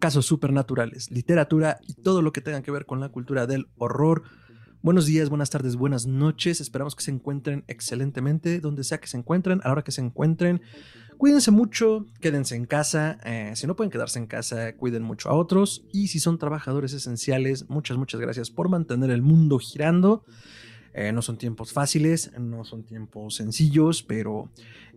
casos supernaturales, literatura y todo lo que tenga que ver con la cultura del horror. Buenos días, buenas tardes, buenas noches. Esperamos que se encuentren excelentemente donde sea que se encuentren, a la hora que se encuentren. Cuídense mucho, quédense en casa. eh, si no pueden quedarse en casa, cuiden mucho a otros. Y si son trabajadores esenciales, muchas, muchas gracias por mantener el mundo girando. Eh, no son tiempos fáciles, no son tiempos sencillos, pero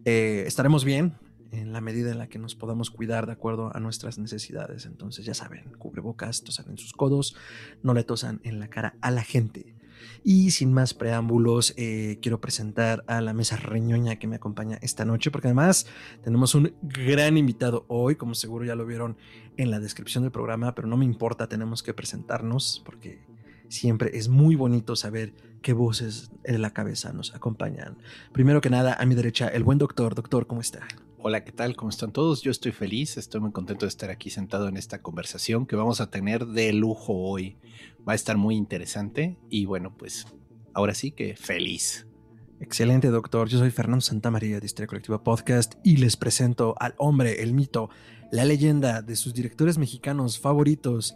eh, estaremos bien en la medida en la que nos podamos cuidar de acuerdo a nuestras necesidades. Entonces, ya saben, cubrebocas, tosan en sus codos, no le tosan en la cara a la gente. Y sin más preámbulos, eh, quiero presentar a la mesa reñoña que me acompaña esta noche, porque además tenemos un gran invitado hoy, como seguro ya lo vieron en la descripción del programa, pero no me importa, tenemos que presentarnos, porque siempre es muy bonito saber qué voces en la cabeza nos acompañan. Primero que nada, a mi derecha, el buen doctor. Doctor, ¿cómo está? Hola, ¿qué tal? ¿Cómo están todos? Yo estoy feliz, estoy muy contento de estar aquí sentado en esta conversación que vamos a tener de lujo hoy. Va a estar muy interesante y bueno, pues ahora sí que feliz. Excelente, doctor. Yo soy Fernando Santamaría de Historia Colectiva Podcast y les presento al hombre, el mito, la leyenda de sus directores mexicanos favoritos,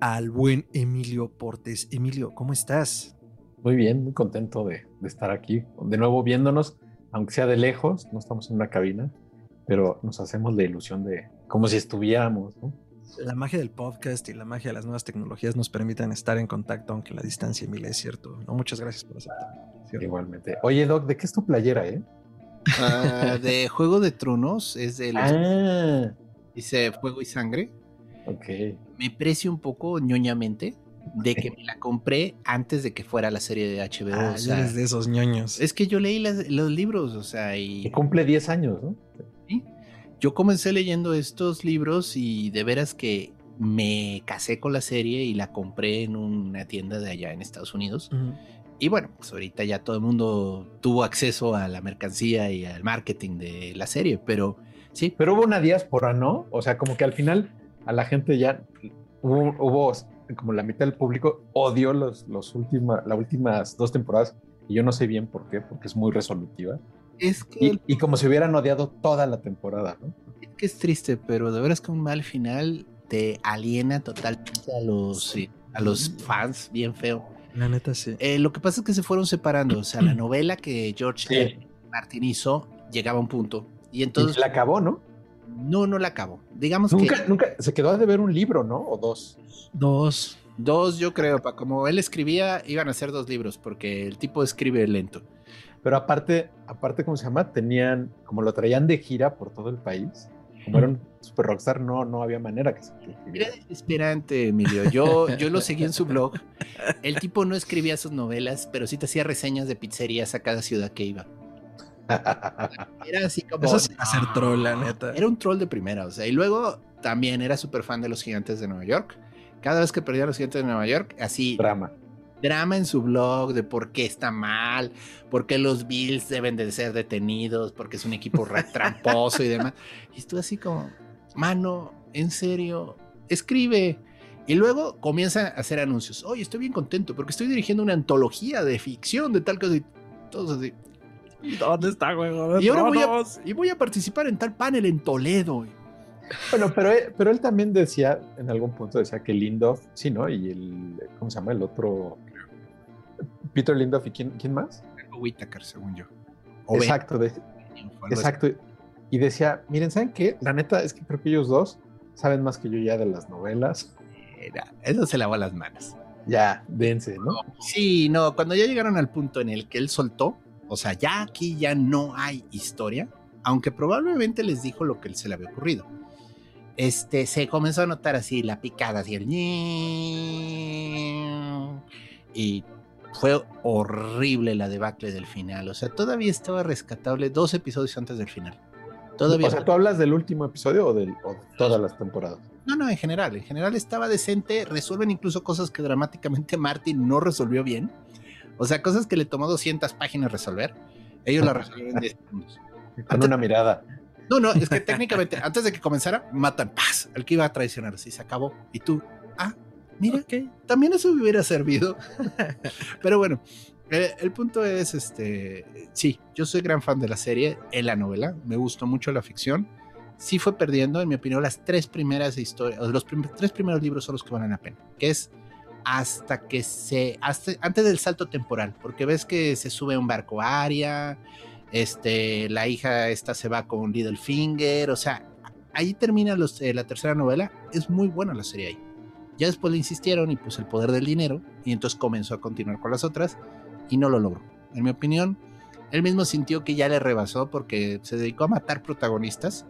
al buen Emilio Portes. Emilio, ¿cómo estás? Muy bien, muy contento de, de estar aquí, de nuevo viéndonos, aunque sea de lejos, no estamos en una cabina, pero nos hacemos la ilusión de como si estuviéramos, ¿no? La magia del podcast y la magia de las nuevas tecnologías nos permiten estar en contacto, aunque la distancia, Emilio, es cierto. No, muchas gracias por aceptar. Igualmente. Oye, Doc, ¿de qué es tu playera, eh? Ah, de Juego de Tronos es de los... Ah, Dice Fuego y Sangre. ok. Me precio un poco ñoñamente de que me la compré antes de que fuera la serie de HBO. Ah, o sea, eres de esos ñoños. es que yo leí las- los libros, o sea, y... Que cumple 10 años, ¿no? Yo comencé leyendo estos libros y de veras que me casé con la serie y la compré en una tienda de allá en Estados Unidos. Ujú. Y bueno, pues ahorita ya todo el mundo tuvo acceso a la mercancía y al marketing de la serie, pero sí, Pero hubo una diáspora, ¿no? O sea, como que al final a la gente ya hubo, hubo como la mitad del público odió los, los última, las últimas dos temporadas y yo no sé bien por qué, porque es muy resolutiva. Es que, Y, y como si hubieran odiado toda la temporada, ¿no? es que es triste, pero de veras que un mal final te aliena totalmente a los, a los fans, bien feo. La neta, sí. Eh, lo que pasa es que se fueron separando, o sea, la novela que George Sí. Martin hizo llegaba a un punto y Y entonces la acabó, ¿no? no, no la acabó. Digamos Nunca, que nunca, se quedó de ver un libro, ¿no? O dos. Dos. dos, yo creo, pa- como él escribía, iban a ser dos libros porque el tipo escribe lento. Pero aparte, aparte, ¿cómo se llama? Tenían, como lo traían de gira por todo el país, como era un super rockstar, no, no había manera que se Era desesperante, Emilio. Yo, yo lo seguí en su blog. El tipo no escribía sus novelas, pero sí te hacía reseñas de pizzerías a cada ciudad que iba. Era así como. Eso es hacer troll, la neta. Era un troll de primera, o sea, y luego también era súper fan de los gigantes de Nueva York. Cada vez que perdía a los gigantes de Nueva York, así Drama. Drama en su blog de por qué está mal, por qué los Bills deben de ser detenidos, porque es un equipo re- tramposo y demás. Y estuve así como, mano, en serio, escribe. Y luego comienza a hacer anuncios. Oye, estoy bien contento porque estoy dirigiendo una antología de ficción de tal cosa y todos así. ¿Dónde está, güey? Y ahora voy a, y voy a participar en tal panel en Toledo. Bueno, pero él, pero él también decía, en algún punto decía que Lindoff, sí, ¿no? Y el, ¿cómo se llama? El otro, Peter Lindoff y quién, quién más? Whittaker, según yo. O Ben, Exacto, de- así. exacto. Y decía, miren, ¿saben qué? La neta es que creo que ellos dos saben más que yo ya de las novelas. Era- Eso se lavó las manos. Ya, dense, ¿no? Sí, no, cuando ya llegaron al punto en el que él soltó, o sea, ya aquí ya no hay historia, aunque probablemente les dijo lo que se le había ocurrido. Este, se comenzó a notar así la picada, así el y fue horrible la debacle del final. O sea, todavía estaba rescatable dos episodios antes del final. Todavía. O sea, ¿tú hablas del último episodio o, del, o de todas las temporadas? No, no, en general, en general estaba decente, resuelven incluso cosas que dramáticamente Martin no resolvió bien. O sea, cosas que le tomó 200 páginas resolver, ellos la resolvieron en 10 segundos. Con una mirada. No, no, es que técnicamente, antes de que comenzara, matan, paz, al que iba a traicionar, así se acabó. Y tú, ah, mira, Ok. también eso me hubiera servido. Pero bueno, eh, el punto es, este, sí, yo soy gran fan de la serie, en la novela, me gustó mucho la ficción. Sí fue perdiendo, en mi opinión, las tres primeras historias, los prim- tres primeros libros son los que valen la pena, que es hasta que se, hasta, antes del salto temporal, porque ves que se sube a un barco Aria, este, la hija esta se va con Littlefinger, o sea, ahí termina los, eh, la tercera novela, es muy buena la serie ahí. Ya después le insistieron y pues el poder del dinero, y entonces comenzó a continuar con las otras y no lo logró. En mi opinión, él mismo sintió que ya le rebasó porque se dedicó a matar protagonistas,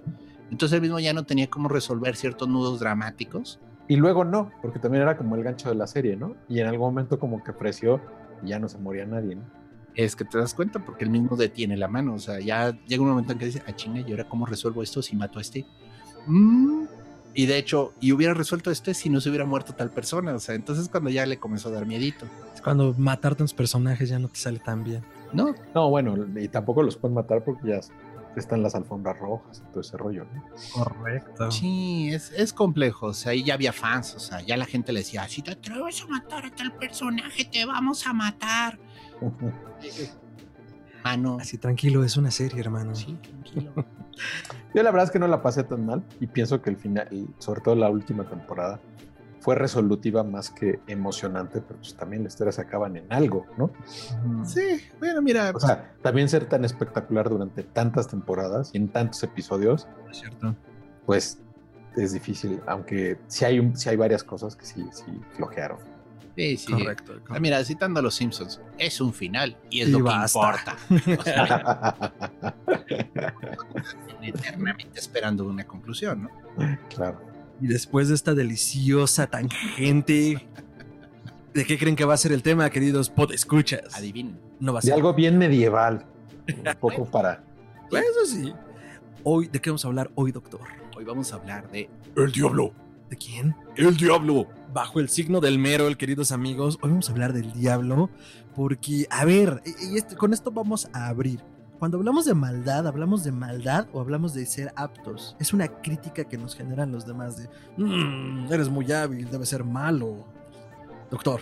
entonces él mismo ya no tenía cómo resolver ciertos nudos dramáticos. Y luego no, porque también era como el gancho de la serie, ¿no? Y en algún momento como que ofreció y ya no se moría nadie, ¿no? Es que te das cuenta porque él mismo detiene la mano, o sea, ya llega un momento en que dice, ah, chinga, ¿y ahora cómo resuelvo esto si mato a este? Mm. Y de hecho, y hubiera resuelto este si no se hubiera muerto tal persona, o sea, entonces cuando ya le comenzó a dar miedito. Es cuando matar tantos personajes ya no te sale tan bien. No, No, bueno, y tampoco los pueden matar porque ya están las alfombras rojas y todo ese rollo, ¿no? Correcto. Sí, es, es complejo. O sea, ahí ya había fans. O sea, ya la gente le decía: Si te atreves a matar a tal personaje, te vamos a matar. Mano. Así tranquilo, es una serie, hermano. Sí, tranquilo. Yo la verdad es que no la pasé tan mal y pienso que el final, y sobre todo la última temporada, fue resolutiva más que emocionante, pero pues también la historia se acaban en algo, ¿no? Sí, bueno, mira. O sea, también ser tan espectacular durante tantas temporadas y en tantos episodios, Es cierto. pues es difícil, aunque sí hay, un, sí hay varias cosas que sí, sí flojearon. Sí, sí. Correcto. Ah, mira, citando a los Simpsons, es un final y es Y lo basta. que importa. O sea, eternamente esperando una conclusión, ¿no? claro. Y después de esta deliciosa tangente, ¿de qué creen que va a ser el tema, queridos podescuchas? Adivinen. No va a De ser. algo bien medieval, un poco para... Pues Eso sí. Hoy, ¿de qué vamos a hablar hoy, doctor? Hoy vamos a hablar de El diablo. ¿De quién? El Diablo. Bajo el signo del mero, queridos amigos, hoy vamos a hablar del diablo, porque, a ver, y- y este- con esto vamos a abrir. Cuando hablamos de maldad, ¿hablamos de maldad o hablamos de ser aptos? Es una crítica que nos generan los demás de, "Mm, eres muy hábil, debe ser malo. Doctor.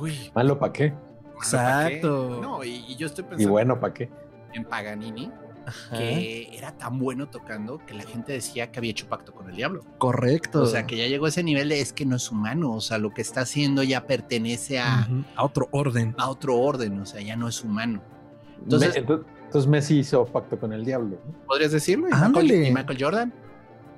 Uy, Malo para qué. exacto. No, y, y yo estoy Y pensando bueno para qué. en Paganini, Ajá, que era tan bueno tocando que la gente decía que había hecho pacto con el diablo. Correcto. O sea, que ya llegó a ese nivel de es que no es humano, o sea, lo que está haciendo ya pertenece a, a otro orden. a otro orden, o sea, ya no es humano. Entonces- Me- entonces, entonces Messi hizo pacto con el diablo, ¿no? ¿Podrías decirlo? ¿Y. Michael, y Michael Jordan?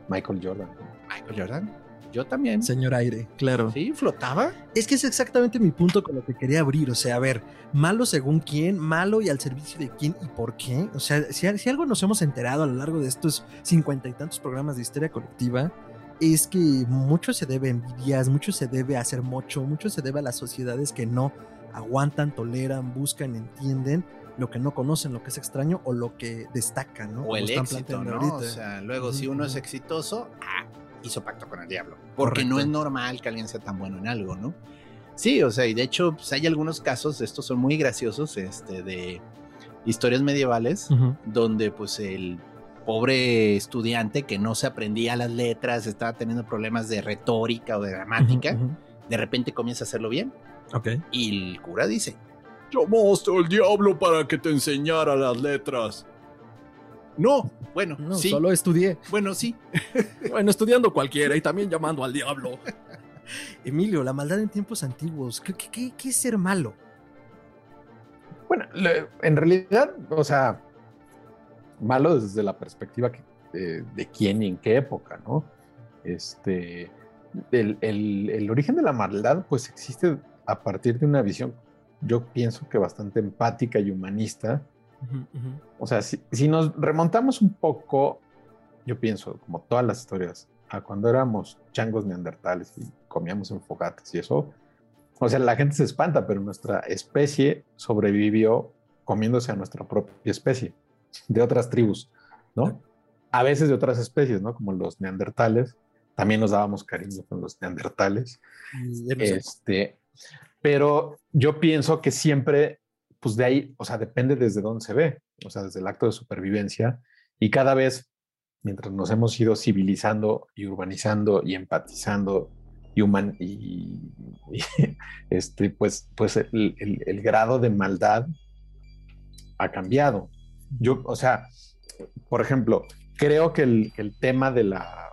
Michael Jordan. Michael Jordan. Yo también. Señor aire, claro. Sí, flotaba. Es que es exactamente mi punto con lo que quería abrir. O sea, a ver, malo según quién, malo y al servicio de quién y por qué. O sea, si, si algo nos hemos enterado a lo largo de estos cincuenta y tantos programas de historia colectiva, es que mucho se debe a envidias, mucho se debe a hacer mocho, mucho se debe a las sociedades que no aguantan, toleran, buscan, entienden lo que no conocen, lo que es extraño o lo que destaca, ¿no? O el Como están éxito, ¿no? ahorita. O sea, luego si uno es exitoso, ah, hizo pacto con el diablo. Porque no es normal que alguien sea tan bueno en algo, ¿no? Sí, o sea, y de hecho, pues, hay algunos casos, estos son muy graciosos, este, de historias medievales, donde pues el pobre estudiante que no se aprendía las letras, estaba teniendo problemas de retórica o de gramática, de repente comienza a hacerlo bien. Ok. Y el cura dice, Llamaste al diablo para que te enseñara las letras. No, bueno, No, sí, solo estudié. bueno, sí. Bueno, estudiando cualquiera y también llamando al diablo. Emilio, la maldad en tiempos antiguos. ¿Qué, qué- qué- qué es ser malo? Bueno, le- en realidad, o sea, malo desde la perspectiva que- de, de quién y en qué época, ¿no? Este, el, el- el origen de la maldad, pues existe a partir de una visión, yo pienso que bastante empática y humanista. O sea, si, si nos remontamos un poco, yo pienso, como todas las historias, a cuando éramos changos neandertales y comíamos en fogatas y eso, o sea, la gente se espanta, pero nuestra especie sobrevivió comiéndose a nuestra propia especie, de otras tribus, ¿no? A veces de otras especies, ¿no? Como los neandertales, también nos dábamos cariño con los neandertales. Sé. Este, pero yo pienso que siempre, pues de ahí, o sea, depende desde dónde se ve, o sea, desde el acto de supervivencia y cada vez, mientras nos hemos ido civilizando y urbanizando y empatizando y y, este, pues, pues el, grado de maldad ha cambiado. Yo, o sea, por ejemplo, creo que el, el tema de la,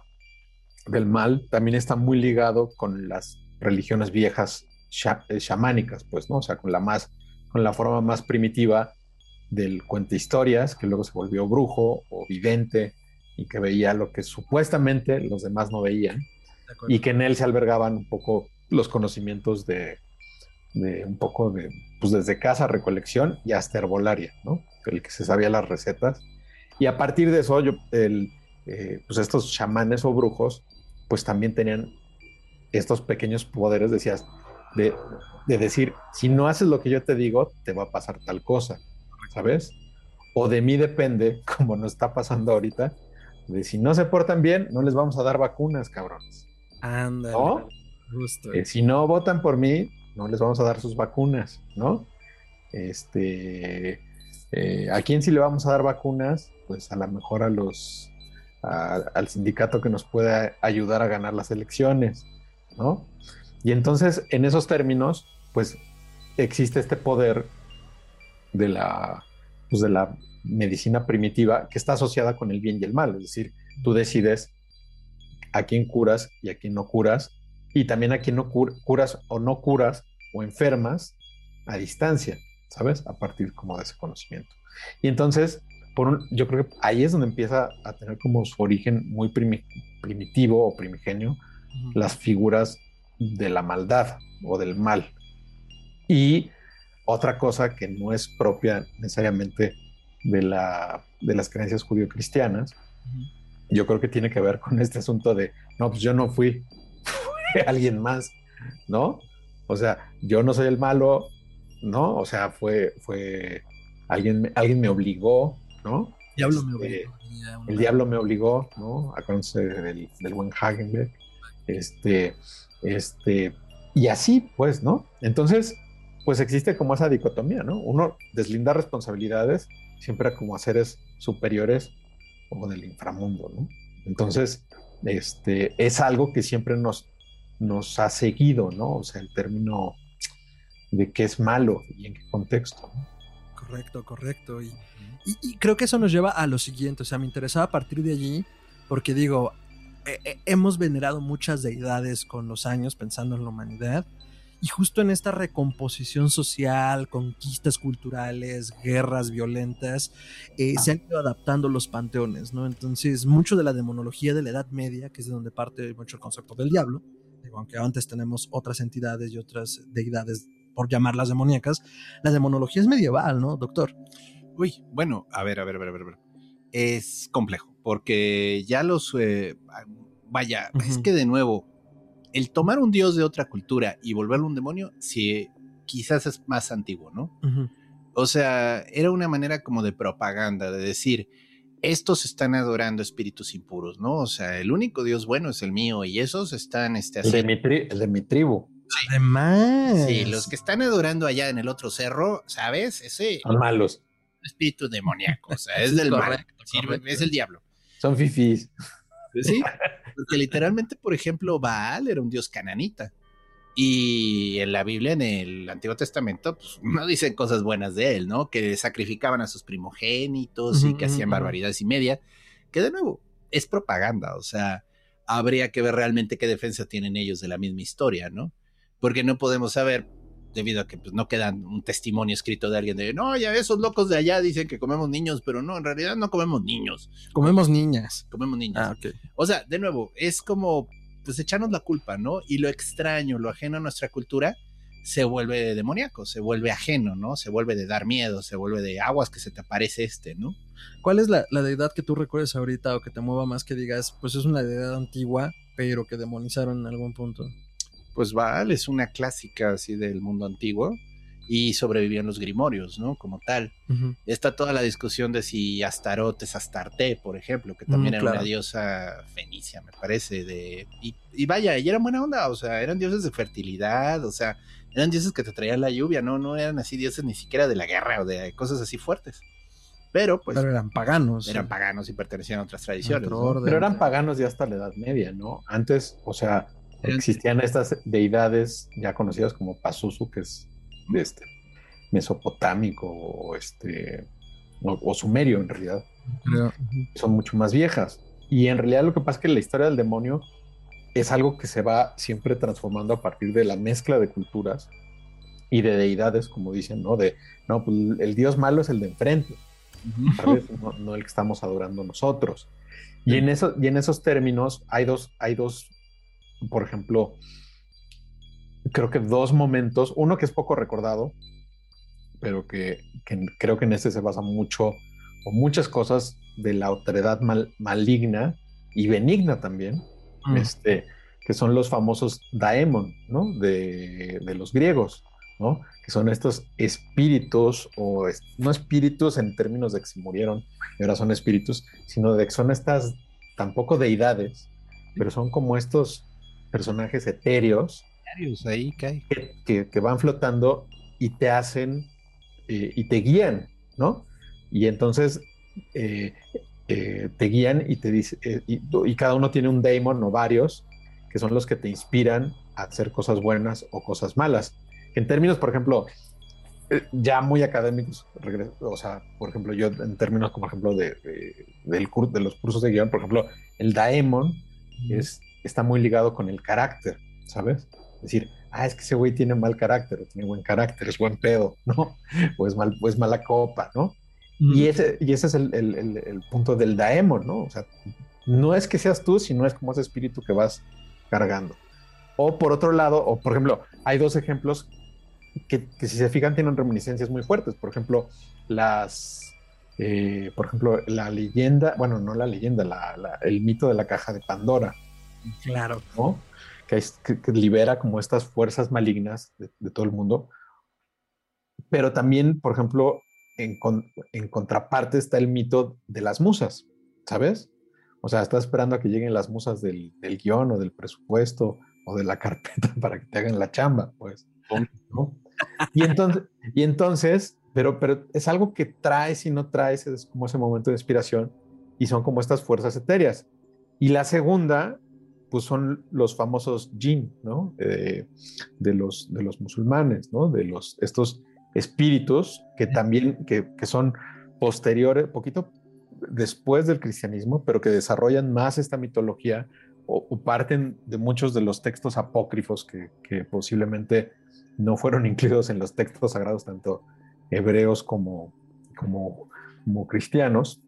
del mal también está muy ligado con las religiones viejas sha- eh, pues, ¿no? O sea, con la más, con la forma más primitiva del cuenta historias, que luego se volvió brujo o vidente y que veía lo que supuestamente los demás no veían y que en él se albergaban un poco los conocimientos de, de un poco de, pues desde casa, recolección y hasta herbolaria, ¿no? El que se sabía las recetas. Y a partir de eso, yo, el, eh, pues estos chamanes o brujos, pues también tenían estos pequeños poderes, decías, de, de decir, si no haces lo que yo te digo, te va a pasar tal cosa, ¿sabes? O de mí depende, como nos está pasando ahorita, de si no se portan bien, no les vamos a dar vacunas, cabrones. Ándale. ¿No? Justo. Eh, si no votan por mí, no les vamos a dar sus vacunas, ¿no? Este, eh, ¿a quién sí le vamos a dar vacunas? Pues a lo mejor a los, a- al sindicato que nos pueda ayudar a ganar las elecciones, ¿no? Y entonces, en esos términos, pues existe este poder de la, pues, de la medicina primitiva que está asociada con el bien y el mal, es decir, tú decides a quién curas y a quién no curas, y también a quién no cur- curas o no curas o enfermas a distancia, ¿sabes? A partir como de ese conocimiento. Y entonces, por un- yo creo que ahí es donde empieza a tener como su origen muy primi- primitivo o primigenio las figuras de la maldad o del mal. Y otra cosa que no es propia necesariamente de, la, de las creencias judío-cristianas, yo creo que tiene que ver con este asunto de, no, pues yo no fui, fue alguien más, ¿no? O sea, yo no soy el malo, ¿no? O sea, fue, fue, alguien, me- alguien me obligó, ¿no? Diablo me Este, obligó. El diablo me obligó, ¿no? Acuérdense del, del buen Hagenbeck. Este, este, y así, pues, ¿no? Entonces, pues existe como esa dicotomía, ¿no? Uno deslindar responsabilidades siempre como a seres superiores o del inframundo, ¿no? Entonces, este, es algo que siempre nos, nos ha seguido, ¿no? O sea, el término de qué es malo y en qué contexto, ¿no? Correcto, correcto. Y, y- y creo que eso nos lleva a lo siguiente. O sea, me interesaba a partir de allí, porque digo, eh, eh, hemos venerado muchas deidades con los años pensando en la humanidad. Y justo en esta recomposición social, conquistas culturales, guerras violentas, eh, se han ido adaptando los panteones, ¿no? Entonces, mucho de la demonología de la Edad Media, que es de donde parte mucho el concepto del diablo, digo, aunque antes tenemos otras entidades y otras deidades, por llamarlas demoníacas, la demonología es medieval, ¿no, doctor? Uy, bueno, a ver, a ver, a ver, a ver. a ver. Es complejo, porque ya los... eh, vaya, es que de nuevo, el tomar un dios de otra cultura y volverlo un demonio, sí, quizás es más antiguo, ¿no? O sea, era una manera como de propaganda, de decir, estos están adorando espíritus impuros, ¿no? O sea, el único Dios bueno es el mío y esos están este, El de, haciendo... mi tri- el de mi tribu Además. Sí, los que están adorando allá en el otro cerro, ¿sabes? Ese son malos, espíritu demoníaco, o sea, es del mal, correcto, sirve- correcto. es el diablo. Son fifís. Sí, porque literalmente, por ejemplo, Baal era un dios cananita. Y en la Biblia, en el Antiguo Testamento, pues no dicen cosas buenas de él, ¿no? Que sacrificaban a sus primogénitos y que hacían barbaridades y media. Que de nuevo, es propaganda, o sea, habría que ver realmente qué defensa tienen ellos de la misma historia, ¿no? Porque no podemos saber, debido a que pues, no quedan un testimonio escrito de alguien de, no, ya esos locos de allá dicen que comemos niños, pero no, en realidad no comemos niños, Comemos niñas. comemos niños. Ah, ok. O sea, de nuevo, es como pues echarnos la culpa, ¿no? Y lo extraño, lo ajeno a nuestra cultura, se vuelve demoníaco, se vuelve ajeno, ¿no? Se vuelve de dar miedo, se vuelve de aguas que se te aparece este, ¿no? ¿Cuál es la, la deidad que tú recuerdes ahorita o que te mueva más que digas, pues es una deidad antigua, pero que demonizaron en algún punto? Pues Baal es una clásica así del mundo antiguo. y sobrevivían los grimorios, ¿no? Como tal. Está toda la discusión de si Astaroth es Astarte, por ejemplo, que también Mm, era claro. una diosa fenicia, me parece, de y, y vaya, y eran buena onda, o sea, eran dioses de fertilidad, o sea, eran dioses que te traían la lluvia, no, no eran así dioses ni siquiera de la guerra o de cosas así fuertes. Pero pues Pero eran paganos. eran paganos y pertenecían a otras tradiciones. Otro ¿no? orden. Pero eran paganos ya hasta la Edad Media, ¿no? Antes, o sea, existían estas deidades ya conocidas como Pazuzu, que es de este mesopotámico o este o, o sumerio en realidad, Creo. son mucho más viejas. Y en realidad lo que pasa es que la historia del demonio es algo que se va siempre transformando a partir de la mezcla de culturas y de deidades, como dicen, ¿no? De, no, pues el dios malo es el de enfrente. ¿sabes? No, no el que estamos adorando nosotros. Y en, eso, y en esos términos hay dos, hay dos, por ejemplo, creo que dos momentos, uno que es poco recordado, pero que, que creo que en este se basa mucho, o muchas cosas de la autoridad mal- maligna y benigna también, Mm. este, que son los famosos daemon, ¿no? De, de los griegos, ¿no? Que son estos espíritus, o es- no espíritus en términos de que se murieron y ahora son espíritus, sino de que son estas, tampoco deidades, pero son como estos personajes etéreos ahí que que, van flotando y te hacen eh, y te guían, ¿no? Y entonces eh, eh, te guían y te dice, y, y cada uno tiene un daemon o varios que son los que te inspiran a hacer cosas buenas o cosas malas. En términos, por ejemplo, ya muy académicos, o sea, por ejemplo, yo en términos, como ejemplo, de, de- del de los cursos de guion, por ejemplo, el daemon es, está muy ligado con el carácter, ¿sabes? Es decir, ah, es que ese güey tiene mal carácter, o tiene buen carácter, es buen pedo, ¿no? O es, mal, o es mala copa, ¿no? Mm. Y ese, y ese es el, el- el- el punto del daemon, ¿no? O sea, no es que seas tú, sino es como ese espíritu que vas cargando. O por otro lado, o por ejemplo, hay dos ejemplos que, que si se fijan tienen reminiscencias muy fuertes. Por ejemplo, las, eh, por ejemplo, la leyenda, bueno, no la leyenda, la- la- el mito de la caja de Pandora, Claro. ¿no? Que, es- que- que libera como estas fuerzas malignas de, de todo el mundo. Pero también, por ejemplo, en, con- en contraparte está el mito de las musas, ¿sabes? O sea, estás esperando a que lleguen las musas del, del guion o del presupuesto o de la carpeta para que te hagan la chamba, pues. ¿no? Y entonces, y entonces pero, pero es algo que traes y no traes, es como ese momento de inspiración y son como estas fuerzas etéreas. Y la segunda, pues son los famosos jinn, ¿no? Eh, de, los, de los musulmanes, ¿no? De los, estos espíritus que también, que, que son posteriores, poquito después del cristianismo, pero que desarrollan más esta mitología o, o parten de muchos de los textos apócrifos que, que posiblemente no fueron incluidos en los textos sagrados, tanto hebreos como, como, como cristianos,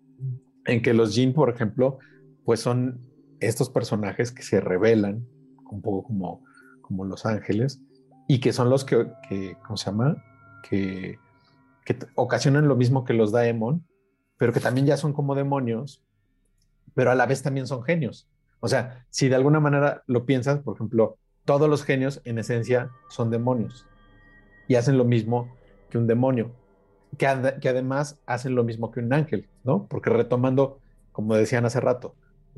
en que los jinn, por ejemplo, pues son estos personajes que se revelan, un poco como, como los ángeles, y que son los que, que ¿cómo se llama? Que, que ocasionan lo mismo que los daemon, pero que también ya son como demonios, pero a la vez también son genios. O sea, si de alguna manera lo piensas, por ejemplo, todos los genios en esencia son demonios y hacen lo mismo que un demonio, que, que además hacen lo mismo que un ángel, ¿no? Porque retomando, como decían hace rato,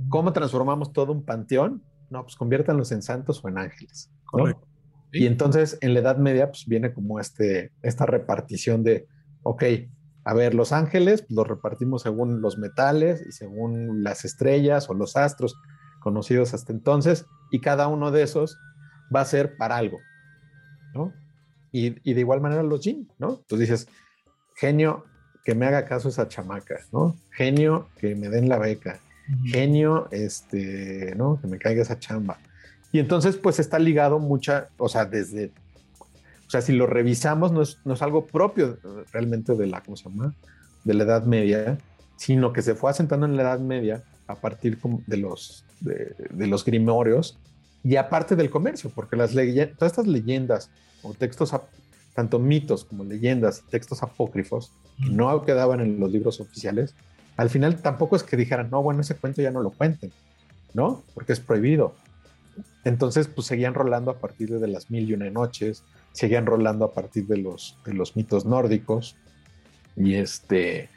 ¿cómo transformamos todo un panteón? No, pues conviértanlos en santos o en ángeles, ¿no? Correcto. Y entonces en la Edad Media pues viene como este, esta repartición de, ok, a ver, los ángeles pues, los repartimos según los metales y según las estrellas o los astros conocidos hasta entonces, y cada uno de esos va a ser para algo, ¿no? Y, y de igual manera los jinn, ¿no? Tú dices, genio, que me haga caso esa chamaca, ¿no? Genio, que me den la beca, genio, este, ¿no? Que me caiga esa chamba. Y entonces, pues está ligado mucha, o sea, desde, o sea, si lo revisamos, no es, no es algo propio realmente de la, ¿cómo se llama? De la Edad Media, sino que se fue asentando en la Edad Media a partir de los, de, de los grimorios y aparte del comercio, porque las todas estas leyendas o textos, tanto mitos como leyendas, textos apócrifos, que no quedaban en los libros oficiales, al final tampoco es que dijeran, no, bueno, ese cuento ya no lo cuenten, ¿no? Porque es prohibido. Entonces, pues seguían rolando a partir de las mil y una noches, seguían rolando a partir de los, de los mitos nórdicos. Y este,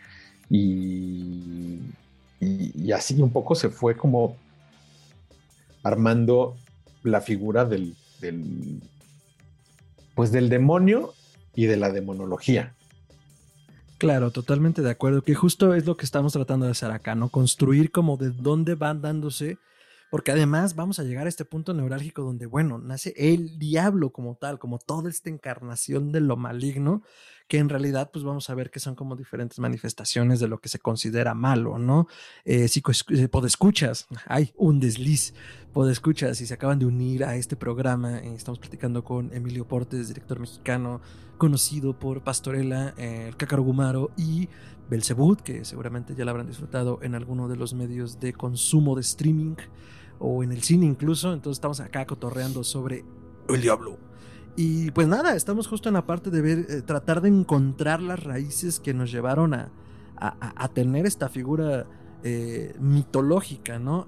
y, y, así un poco se fue como armando la figura del, del, pues del demonio y de la demonología. Claro, totalmente de acuerdo, que justo es lo que estamos tratando de hacer acá, ¿no? Construir como de dónde van dándose porque además vamos a llegar a este punto neurálgico donde, bueno, nace el diablo como tal, como toda esta encarnación de lo maligno, que en realidad pues vamos a ver que son como diferentes manifestaciones de lo que se considera malo, ¿no? Eh, eh podescuchas, hay un desliz, podescuchas, y se acaban de unir a este programa, eh, estamos platicando con Emilio Portes, director mexicano, conocido por Pastorela, eh, el Cácaro Gumaro y Belzebud, que seguramente ya la habrán disfrutado en alguno de los medios de consumo de streaming o en el cine incluso. Entonces estamos acá cotorreando sobre el diablo. Y pues nada, estamos justo en la parte de ver, eh, tratar de encontrar las raíces que nos llevaron a, a, tener esta figura eh, mitológica, ¿no?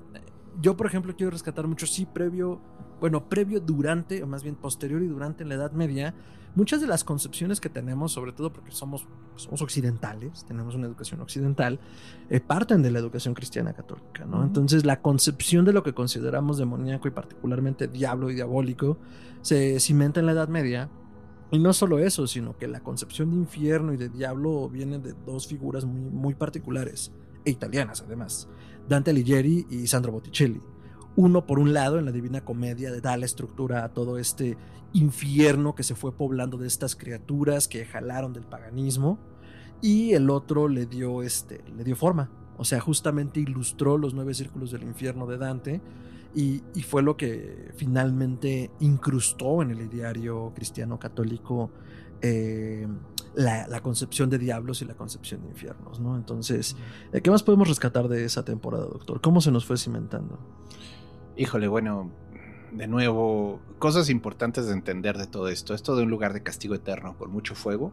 Yo, por ejemplo, quiero rescatar mucho, sí, previo, bueno, previo, durante, o más bien posterior y durante la Edad Media, muchas de las concepciones que tenemos, sobre todo porque somos, somos occidentales, tenemos una educación occidental, eh, parten de la educación cristiana católica, ¿no? Entonces la concepción de lo que consideramos demoníaco y particularmente diablo y diabólico se cimenta en la Edad Media. Y no solo eso, sino que la concepción de infierno y de diablo viene de dos figuras muy, muy particulares, e italianas además, Dante Alighieri y Sandro Botticelli. Uno, por un lado, en la Divina Comedia, da la estructura a todo este infierno que se fue poblando de estas criaturas que jalaron del paganismo. Y el otro le dio, este, le dio forma. O sea, justamente ilustró los nueve círculos del infierno de Dante. Y, fue lo que finalmente incrustó en el ideario cristiano católico eh, la, concepción de diablos y la concepción de infiernos, ¿no? Entonces, ¿qué más podemos rescatar de esa temporada, doctor? ¿Cómo se nos fue cimentando? Híjole, bueno, de nuevo, cosas importantes de entender de todo esto. Esto de un lugar de castigo eterno con mucho fuego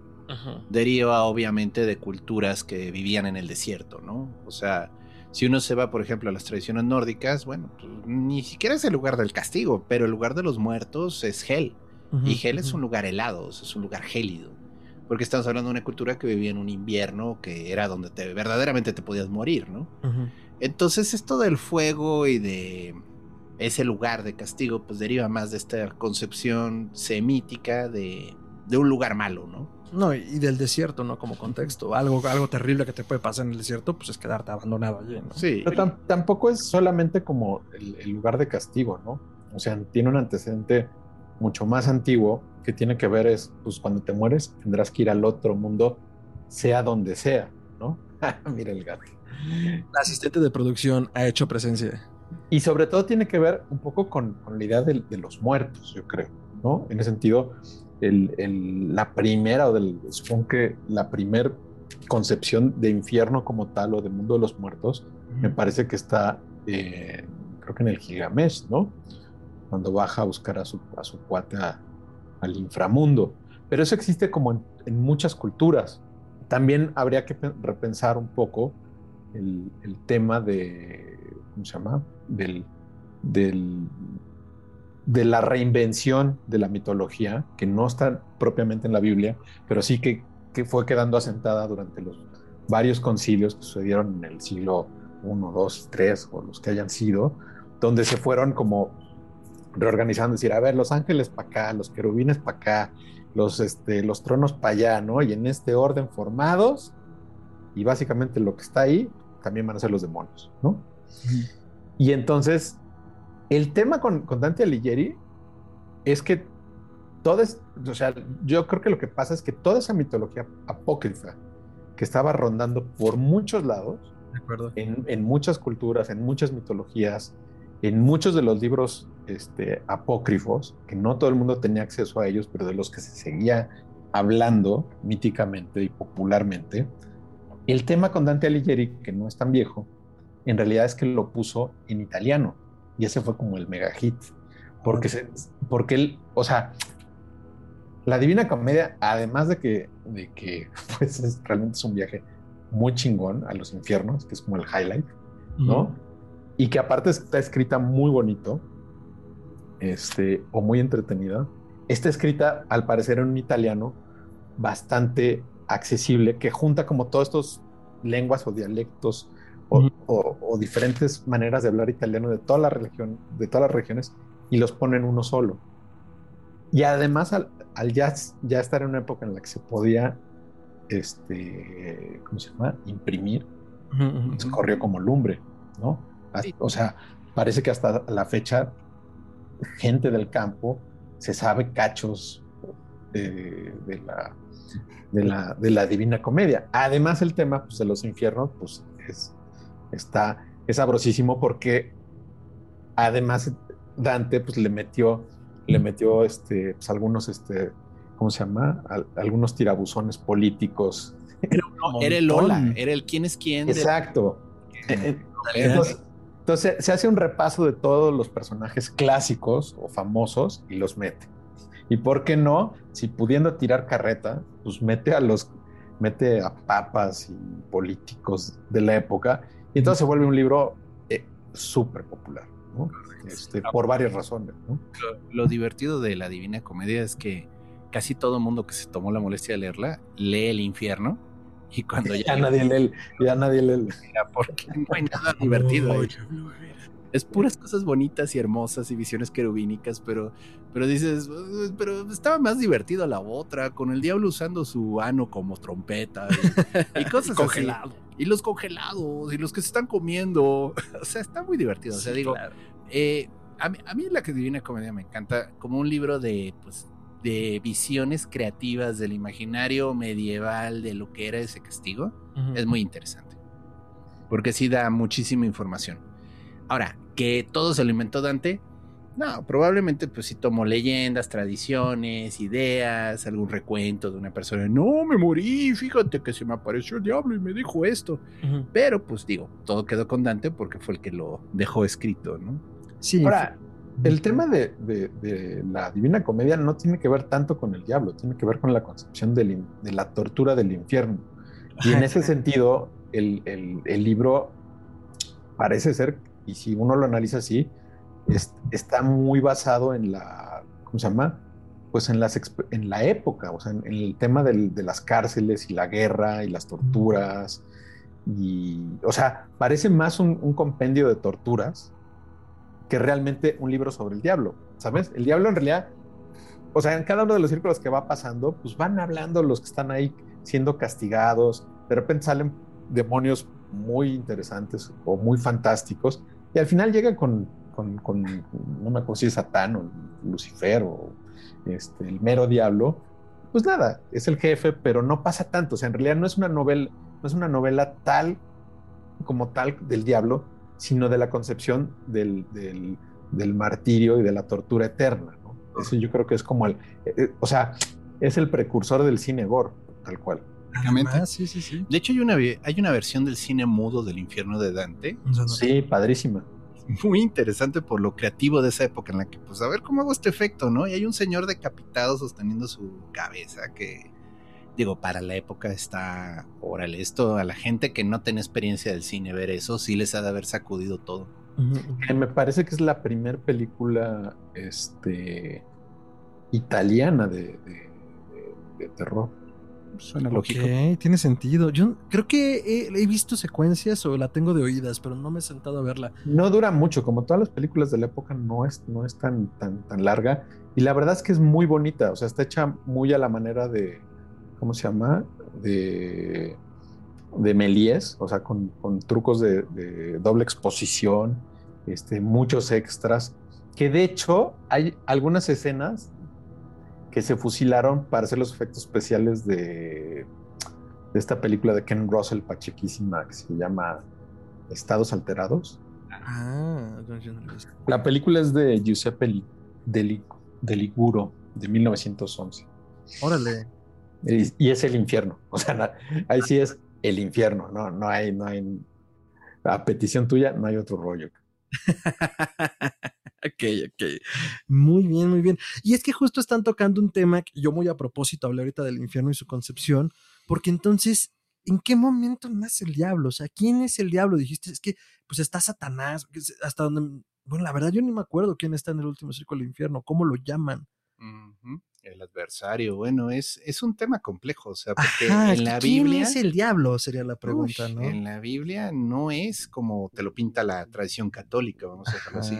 deriva obviamente de culturas que vivían en el desierto, ¿no? O sea, si uno se va, por ejemplo, a las tradiciones nórdicas, bueno, pues, ni siquiera es el lugar del castigo, pero el lugar de los muertos es Hel. y Hel es un lugar helado, es un lugar gélido. Porque estamos hablando de una cultura que vivía en un invierno que era donde te, verdaderamente te podías morir, ¿no? Entonces esto del fuego y de ese lugar de castigo, pues deriva más de esta concepción semítica de, de un lugar malo, ¿no? No, y del desierto, ¿no? Como contexto. Algo, algo terrible que te puede pasar en el desierto, pues es quedarte abandonado allí, ¿no? Sí. Pero tampoco es solamente como el, lugar de castigo, ¿no? O sea, tiene un antecedente mucho más antiguo que tiene que ver es, pues cuando te mueres tendrás que ir al otro mundo, sea donde sea, ¿no? Mira el gato. La asistente de producción ha hecho presencia. Y sobre todo tiene que ver un poco con, la idea de, los muertos, yo creo, ¿no? En ese sentido, la primera, o del, supongo que la primera concepción de infierno como tal o de mundo de los muertos, me parece que está, eh, creo que en el Gigamesh, ¿no? Cuando baja a buscar a su, a su cuate al inframundo. Pero eso existe como en, muchas culturas. También habría que repensar un poco el, el tema de, ¿cómo se llama? del, de la reinvención de la mitología, que no está propiamente en la Biblia, pero sí que, que fue quedando asentada durante los varios concilios que sucedieron en el siglo I, II, III o los que hayan sido, donde se fueron como reorganizando, decir, a ver, los ángeles para acá, los querubines para acá, los, este, los tronos para allá, ¿no? Y en este orden formados, y básicamente lo que está ahí, también van a ser los demonios, ¿no? Y entonces, el tema con, Dante Alighieri es que todo es, o sea, yo creo que lo que pasa es que toda esa mitología apócrifa que estaba rondando por muchos lados, En, muchas culturas, en muchas mitologías, en muchos de los libros este, apócrifos, que no todo el mundo tenía acceso a ellos, pero de los que se seguía hablando míticamente y popularmente, el tema con Dante Alighieri, que no es tan viejo, en realidad es que lo puso en italiano y ese fue como el mega hit. Porque, se, porque él, o sea, la Divina Comedia, además de que, de que pues es, realmente es un viaje muy chingón a los infiernos, que es como el highlight, ¿no? Y que aparte está escrita muy bonito, este, o muy entretenida, está escrita al parecer en un italiano bastante accesible que junta como todos estos lenguas o dialectos o, Ujú. o- o diferentes maneras de hablar italiano de toda la religión, de todas las regiones y los pone en uno solo. Y además al, al ya, ya estar en una época en la que se podía, este, ¿cómo se llama? Imprimir, Ujú, ujú. se corrió como lumbre, ¿no? Sí. O sea, parece que hasta la fecha gente del campo se sabe cachos de, de la, de, la, de la Divina Comedia. Además, el tema pues, de los infiernos pues, es, está, es sabrosísimo porque además Dante pues, le metió, le metió este, pues, algunos, este, ¿cómo se llama? Al- algunos tirabuzones políticos. No, era el. Lola, era el quién es quién. Exacto. Eh, Entonces, entonces se hace un repaso de todos los personajes clásicos o famosos y los mete. Y por qué no, si pudiendo tirar carreta, pues mete a los, mete a papas y políticos de la época. Y entonces se vuelve un libro eh, súper popular, ¿no? Este, por varias razones, ¿no? lo, lo divertido de la Divina Comedia es que casi todo el mundo que se tomó la molestia de leerla lee el infierno y cuando ya, Ya nadie lee, ya nadie lee. porque no hay nada divertido ahí. Es puras cosas bonitas y hermosas y visiones querubínicas, pero, pero dices, "Uh, pero estaba más divertido la otra, con el diablo usando su ano como trompeta y, y cosas Congelado. así. Y los congelados y los que se están comiendo. O sea, está muy divertido. O sea, Sí, digo, claro. eh, a, mí, a mí la que Divina Comedia me encanta como un libro de, pues, de visiones creativas del imaginario medieval de lo que era ese castigo. Es muy interesante. Porque sí da muchísima información. Ahora, que todo se lo inventó Dante. No, probablemente pues sí tomó leyendas, tradiciones, ideas, algún recuento de una persona. No, me morí, fíjate que se me apareció el diablo y me dijo esto. Pero pues digo, todo quedó con Dante porque fue el que lo dejó escrito, ¿no? Sí. Ahora, el tema de, de- de la Divina Comedia no tiene que ver tanto con el diablo, tiene que ver con la concepción del de la tortura del infierno. Y en ese sentido, el, el- el libro parece ser, y si uno lo analiza así, es- está muy basado en la, ¿cómo se llama? Pues en, las, en la época, o sea, en, en el tema del- de las cárceles y la guerra y las torturas. Y, o sea, parece más un, un compendio de torturas que realmente un libro sobre el diablo, ¿sabes? El diablo en realidad, o sea, en cada uno de los círculos que va pasando, pues van hablando los que están ahí siendo castigados, de repente salen demonios muy interesantes o muy fantásticos, y al final llegan con, con, con no me acuerdo si es Satán o Lucifer o este, el mero diablo, pues nada, es el jefe, pero no pasa tanto, o sea, en realidad no es una novela, no es una novela tal como tal del diablo, sino de la concepción del, del, del martirio y de la tortura eterna, ¿no? Eso yo creo que es como el, eh, eh, o sea, es el precursor del cine gore, tal cual. Además, sí, sí, sí. De hecho, hay una, hay una versión del cine mudo del infierno de Dante, Sí, padrísima. Muy interesante por lo creativo de esa época en la que, pues, a ver cómo hago este efecto, ¿no? Y hay un señor decapitado sosteniendo su cabeza que, digo, para la época está, órale, esto a la gente que no tiene experiencia del cine ver eso, sí les ha de haber sacudido todo. Ujú. Que me parece que es la primera película este, italiana de, de- de- de terror. Suena Ok, lógico. tiene sentido. Yo creo que he, he visto secuencias o la tengo de oídas, pero no me he sentado a verla. No dura mucho, como todas las películas de la época, no es, no es tan, tan, tan larga. Y la verdad es que es muy bonita, o sea, está hecha muy a la manera de, ¿cómo se llama? De, de Méliès, o sea, con, con trucos de, de doble exposición, este, muchos extras, que de hecho hay algunas escenas que se fusilaron para hacer los efectos especiales de, de esta película de Ken Russell, pachequísima, que se llama Estados Alterados. Ah, yo no lo. La película es de Giuseppe Li- de, Li- de Liguro, de 1911. Órale. Y, y es el infierno. O sea, ahí sí es el infierno. No, no hay, no hay. A petición tuya, no hay otro rollo. ok, ok. Muy bien, muy bien. Y es que justo están tocando un tema que yo muy a propósito hablé ahorita del infierno y su concepción, porque entonces, ¿en qué momento nace el diablo? O sea, ¿quién es el diablo? Dijiste, es que pues está Satanás, hasta donde, bueno, la verdad yo ni me acuerdo quién está en el último círculo del infierno, cómo lo llaman. El adversario, bueno, es, es un tema complejo, o sea, porque Ajá, en la ¿quién Biblia... es el diablo? Sería la pregunta, Uy, ¿no? En la Biblia no es como te lo pinta la tradición católica, vamos a dejarlo así.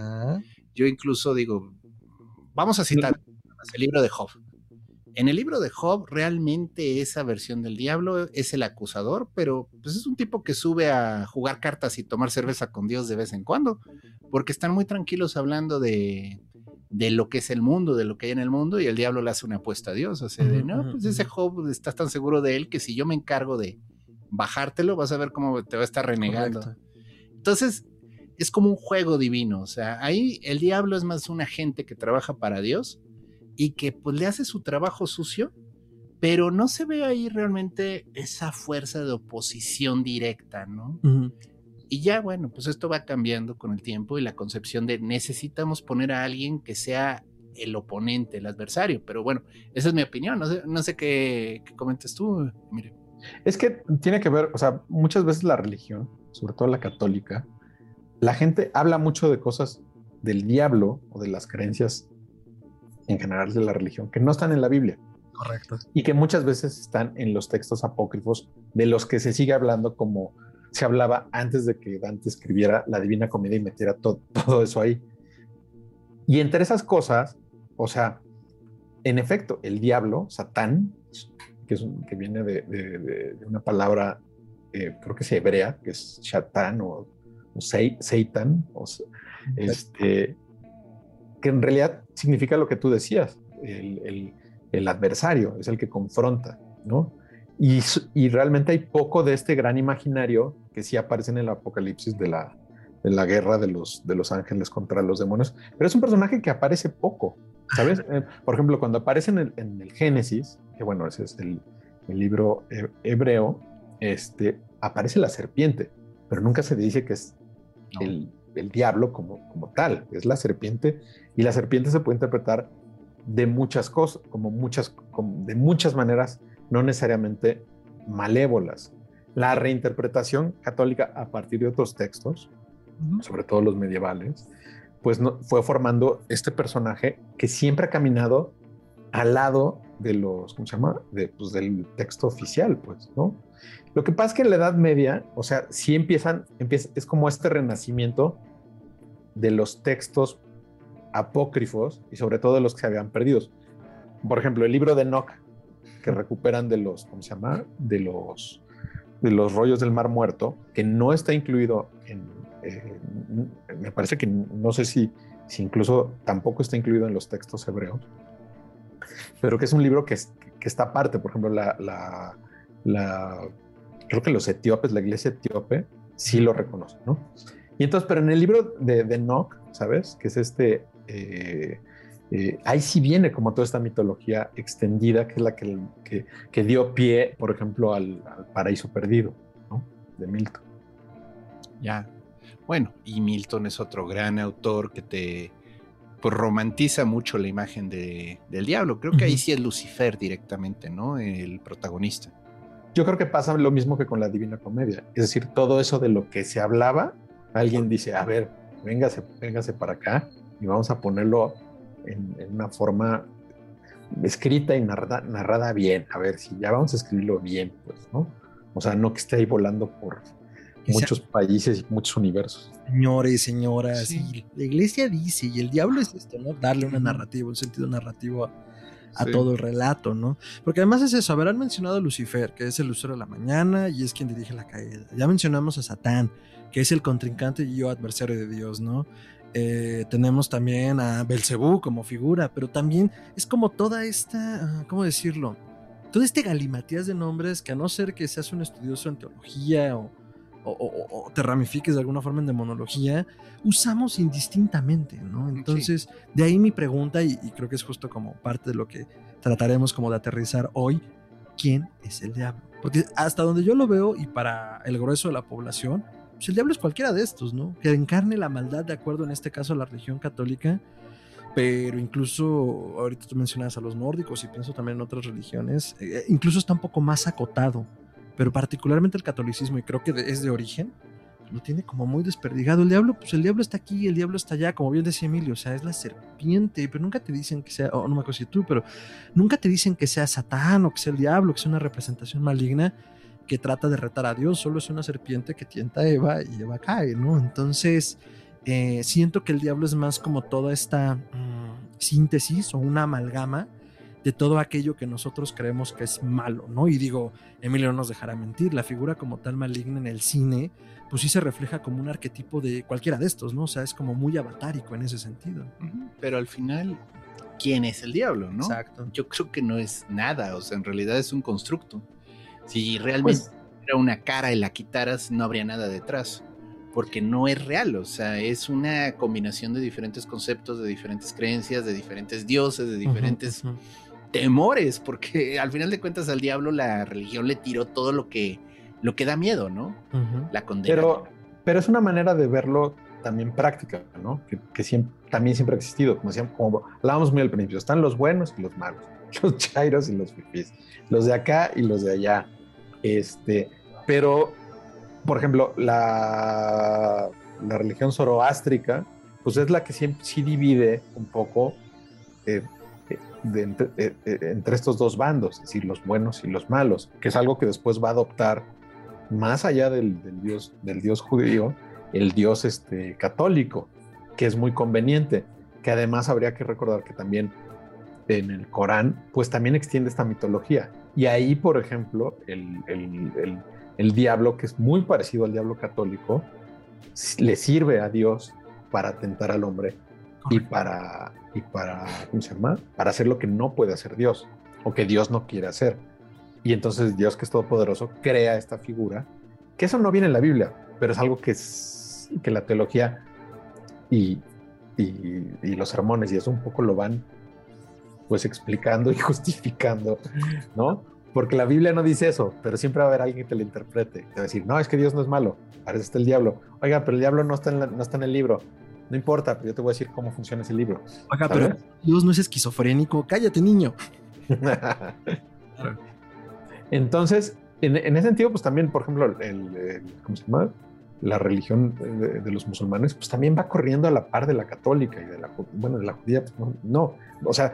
Yo incluso digo, vamos a citar el libro de Job. En el libro de Job, realmente esa versión del diablo es el acusador, pero pues es un tipo que sube a jugar cartas y tomar cerveza con Dios de vez en cuando, porque están muy tranquilos hablando de, de lo que es el mundo, de lo que hay en el mundo, y el diablo le hace una apuesta a Dios, o sea, de, no, pues ese. Job estás tan seguro de él que si yo me encargo de bajártelo, vas a ver cómo te va a estar renegando. Correcto. Entonces, es como un juego divino. O sea, ahí el diablo es más un agente que trabaja para Dios y que pues le hace su trabajo sucio, pero no se ve ahí realmente esa fuerza de oposición directa, ¿no? Y ya, bueno, pues esto va cambiando con el tiempo y la concepción de necesitamos poner a alguien que sea el oponente, el adversario. Pero bueno, esa es mi opinión. No sé, no sé qué, qué comentes tú. Mire. Es que tiene que ver, o sea, muchas veces la religión, sobre todo la católica, la gente habla mucho de cosas del diablo o de las creencias en general de la religión que no están en la Biblia Correcto. y que muchas veces están en los textos apócrifos de los que se sigue hablando como se hablaba antes de que Dante escribiera la Divina Comedia y metiera to- todo eso ahí. Y entre esas cosas, o sea, en efecto, el diablo, Satán, que, es un- que viene de, de- de- de una palabra, eh, creo que es hebrea, que es Shatán o, o Seitan, o este, que en realidad significa lo que tú decías, el, el- el adversario, es el que confronta, ¿no? Y, y realmente hay poco de este gran imaginario que sí aparece en el apocalipsis de la, de la guerra de los, de los ángeles contra los demonios, pero es un personaje que aparece poco, ¿sabes? Eh, por ejemplo, cuando aparece en el, en el Génesis, que bueno, ese es el, el libro he- hebreo, este, aparece la serpiente, pero nunca se dice que es No. el, el diablo como, como tal, es la serpiente, y la serpiente se puede interpretar de muchas cosas, como muchas, como de muchas maneras, no necesariamente malévolas. La reinterpretación católica a partir de otros textos, sobre todo los medievales, pues no, fue formando este personaje que siempre ha caminado al lado de los, ¿cómo se llama? De, pues, del texto oficial, pues, ¿no? Lo que pasa es que en la Edad Media, o sea, sí empiezan, empieza, es como este renacimiento de los textos apócrifos y sobre todo de los que se habían perdido. Por ejemplo, el libro de Enoch, que recuperan de los, ¿cómo se llama? De los, de los rollos del Mar Muerto, que no está incluido en, eh, me parece que no sé si, si incluso tampoco está incluido en los textos hebreos, pero que es un libro que, que está aparte, por ejemplo, la, la, creo que los etíopes, la iglesia etíope, sí lo reconoce, ¿no? Y entonces, pero en el libro de, de Enoch, ¿sabes? Que es este, eh, eh, ahí sí viene como toda esta mitología extendida, que es la que, que, que dio pie, por ejemplo, al, al paraíso perdido, ¿no? De Milton. Ya. Bueno, y Milton es otro gran autor que te pues, romantiza mucho la imagen de, del diablo. Creo que ahí sí es Lucifer directamente, ¿no? El protagonista. Yo creo que pasa lo mismo que con la Divina Comedia. Es decir, todo eso de lo que se hablaba, alguien dice, a ver, véngase, véngase para acá y vamos a ponerlo en, en una forma escrita y narrada, narrada bien. A ver, si ya vamos a escribirlo bien, pues, ¿no? O sea, no que esté ahí volando por muchos países y muchos universos. Señores y señoras, Sí. y la iglesia dice, y el diablo es esto, ¿no? Darle una narrativa, un sentido narrativo a, a Sí. todo el relato, ¿no? Porque además es eso, habrán mencionado a Lucifer, que es el lucero de la mañana y es quien dirige la caída. Ya mencionamos a Satán, que es el contrincante y yo adversario de Dios, ¿no? Eh, tenemos también a Belcebú como figura, pero también es como toda esta, ah, ¿cómo decirlo? Todo este galimatías de nombres que a no ser que seas un estudioso en teología o, o- o- o te ramifiques de alguna forma en demonología, usamos indistintamente, ¿no? Entonces, de ahí mi pregunta, y, y creo que es justo como parte de lo que trataremos como de aterrizar hoy, ¿quién es el diablo? Porque hasta donde yo lo veo, y para el grueso de la población, pues el diablo es cualquiera de estos, ¿no? Que encarne la maldad de acuerdo en este caso a la religión católica, pero incluso, ahorita tú mencionas a los nórdicos y pienso también en otras religiones, eh, incluso está un poco más acotado, pero particularmente el catolicismo, y creo que es de origen, lo tiene como muy desperdigado. El diablo, pues el diablo está aquí, el diablo está allá, como bien decía Emilio, o sea, es la serpiente, pero nunca te dicen que sea, o no me acuerdo si tú, pero nunca te dicen que sea Satán o que sea el diablo, que sea una representación maligna que trata de retar a Dios, solo es una serpiente que tienta a Eva y Eva cae, ¿no? Entonces, eh, siento que el diablo es más como toda esta mm, síntesis o una amalgama de todo aquello que nosotros creemos que es malo, ¿no? Y digo, Emilio no nos dejará mentir, la figura como tal maligna en el cine, pues sí se refleja como un arquetipo de cualquiera de estos, ¿no? O sea, es como muy avatárico en ese sentido. Pero al final, ¿quién es el diablo, no? Exacto. Yo creo que no es nada, o sea, en realidad es un constructo. Si realmente Pues- era una cara y la quitaras, no habría nada detrás, porque no es real, o sea, es una combinación de diferentes conceptos, de diferentes creencias, de diferentes dioses, de diferentes. Temores, porque al final de cuentas al diablo la religión le tiró todo lo que, lo que da miedo, ¿no? La condena. Pero, pero es una manera de verlo también práctica, ¿no? Que, que siempre, también siempre ha existido. Como, decíamos, como hablábamos muy al principio, están los buenos y los malos, los chairos y los fifís, los de acá y los de allá. Este, pero, por ejemplo, la, la religión zoroástrica, pues es la que siempre sí divide un poco eh, eh, eh, entre estos dos bandos, es decir, los buenos y los malos, que es algo que después va a adoptar más allá del, dios, del dios judío, el dios este, católico, que es muy conveniente, que además habría que recordar que también en el Corán, pues también extiende esta mitología. Y ahí, por ejemplo, el, el- diablo, que es muy parecido al diablo católico, le sirve a Dios para tentar al hombre y para, y para, ¿cómo se llama? Para hacer lo que no puede hacer Dios o que Dios no quiere hacer. Y entonces Dios, que es todopoderoso, crea esta figura, que eso no viene en la Biblia, pero es algo que, es, que la teología y, y, y los sermones y eso un poco lo van pues explicando y justificando, ¿no? Porque la Biblia no dice eso, pero siempre va a haber alguien que te lo interprete. Te va a decir, no, es que Dios no es malo, para eso está el diablo. Oiga, pero el diablo no está en, la- no está en el libro. No importa, pero yo te voy a decir cómo funciona ese libro. Oiga, pero. Dios no es esquizofrénico, cállate niño. Entonces, en, en ese sentido, pues también, por ejemplo, el, el- ¿cómo se llama? La religión de, de los musulmanes, pues también va corriendo a la par de la católica y de la, bueno, de la judía, pues no, no. o sea,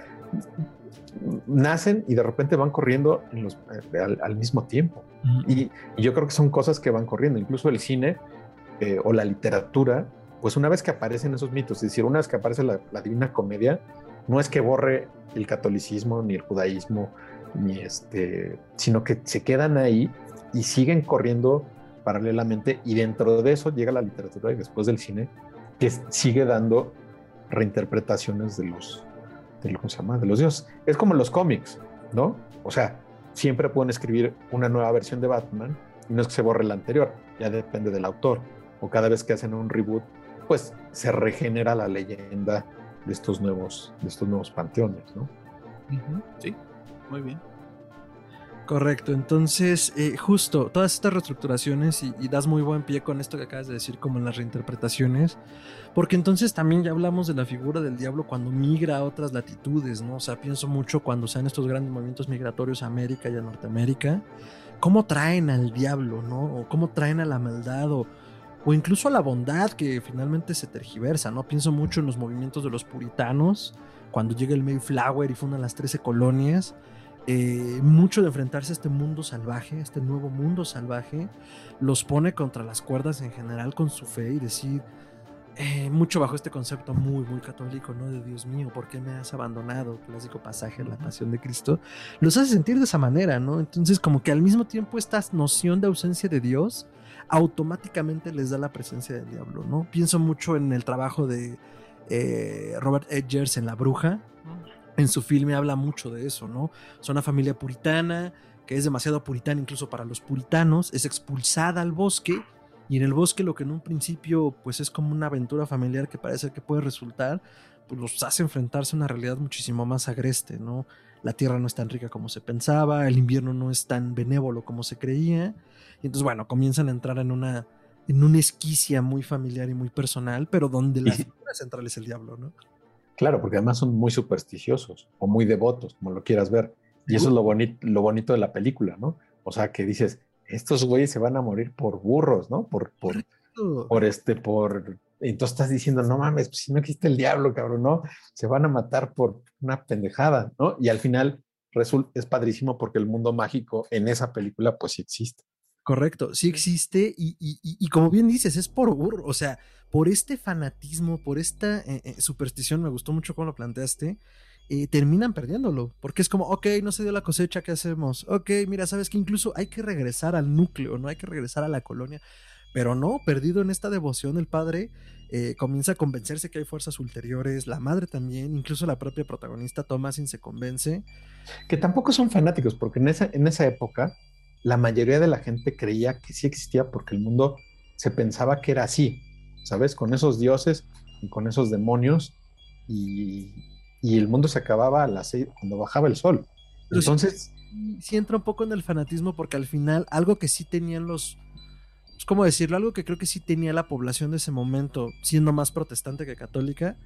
nacen y de repente van corriendo en los- eh, al, al mismo tiempo. Y, y yo creo que son cosas que van corriendo, incluso el cine eh, o la literatura, pues una vez que aparecen esos mitos, es decir, una vez que aparece la, la Divina Comedia, no es que borre el catolicismo ni el judaísmo, ni este, sino que se quedan ahí y siguen corriendo paralelamente y dentro de eso llega la literatura y después del cine que sigue dando reinterpretaciones de los, de lo- ¿cómo se llama? De los dioses. Es como los cómics, ¿no? O sea, siempre pueden escribir una nueva versión de Batman y no es que se borre la anterior, ya depende del autor. O cada vez que hacen un reboot, pues se regenera la leyenda de estos nuevos, de estos nuevos panteones, ¿no? Sí, muy bien. Correcto, entonces eh, justo todas estas reestructuraciones y, y das muy buen pie con esto que acabas de decir como en las reinterpretaciones, porque entonces también ya hablamos de la figura del diablo cuando migra a otras latitudes, ¿no? O sea, pienso mucho cuando sean estos grandes movimientos migratorios a América y a Norteamérica, cómo traen al diablo, ¿no? O cómo traen a la maldad o, o incluso a la bondad que finalmente se tergiversa, ¿no? Pienso mucho en los movimientos de los puritanos, cuando llega el Mayflower y fundan las 13 colonias eh, mucho de enfrentarse a este mundo salvaje, a este nuevo mundo salvaje, los pone contra las cuerdas en general con su fe y decir, eh, mucho bajo este concepto muy, muy católico, ¿no? De Dios mío, ¿por qué me has abandonado? Clásico pasaje la pasión de Cristo. Los hace sentir de esa manera, ¿no? Entonces, como que al mismo tiempo esta noción de ausencia de Dios automáticamente les da la presencia del diablo, ¿no? Pienso mucho en el trabajo de eh, Robert Edgers en La Bruja, en su filme habla mucho de eso, ¿no? Son una familia puritana, que es demasiado puritana incluso para los puritanos, es expulsada al bosque y en el bosque lo que en un principio pues es como una aventura familiar que parece que puede resultar, pues los hace enfrentarse a una realidad muchísimo más agreste, ¿no? La tierra no es tan rica como se pensaba, el invierno no es tan benévolo como se creía, y entonces bueno, comienzan a entrar en una en una esquicia muy familiar y muy personal, pero donde la figura central es el diablo, ¿no? Claro, porque además son muy supersticiosos o muy devotos, como lo quieras ver. Y eso es lo, bonito lo bonito de la película, ¿no? O sea, que dices, estos güeyes se van a morir por burros, ¿no? Por, por, por este, por. Entonces estás diciendo, no mames, pues si no existe el diablo, cabrón, ¿no? Se van a matar por una pendejada, ¿no? Y al final resulta, es padrísimo porque el mundo mágico en esa película, pues sí existe. Correcto, sí existe y, y, y, como bien dices, es por burro, o sea, por este fanatismo, por esta eh, eh, superstición, me gustó mucho cómo lo planteaste, eh, terminan perdiéndolo, porque es como, ok, no se dio la cosecha, ¿qué hacemos? Ok, mira, sabes que incluso hay que regresar al núcleo, no hay que regresar a la colonia, pero no, perdido en esta devoción, el padre comienza a convencerse que hay fuerzas ulteriores, la madre también, incluso la propia protagonista Thomasin se convence. Que tampoco son fanáticos, porque en esa, en esa época la mayoría de la gente creía que sí existía porque el mundo se pensaba que era así, ¿sabes? Con esos dioses y con esos demonios y, el mundo se acababa a las seis, cuando bajaba el sol. Entonces... Sí, entra un poco en el fanatismo porque al final algo que sí tenían los... Pues, ¿Cómo decirlo? Algo que creo que sí tenía la población de ese momento, siendo más protestante que católica,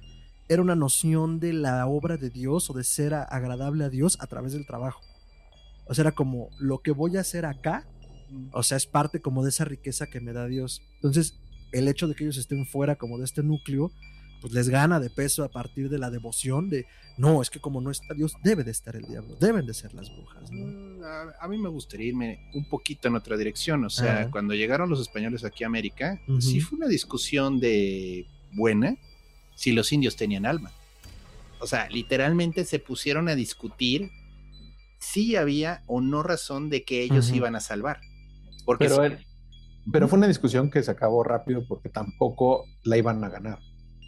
era una noción de la obra de Dios o de ser agradable a Dios a través del trabajo. O sea, era como lo que voy a hacer acá, o sea, es parte como de esa riqueza que me da Dios. Entonces, el hecho de que ellos estén fuera como de este núcleo, pues les gana de peso a partir de la devoción de, no, es que como no está Dios, debe de estar el diablo, deben de ser las brujas. Mm, a, mí me gustaría irme un poquito en otra dirección, o sea, cuando llegaron los españoles aquí a América, sí fue una discusión de buena si los indios tenían alma. O sea, literalmente se pusieron a discutir si había o no razón de que ellos iban a salvar. Porque pero, pero fue una discusión que se acabó rápido porque tampoco la iban a ganar,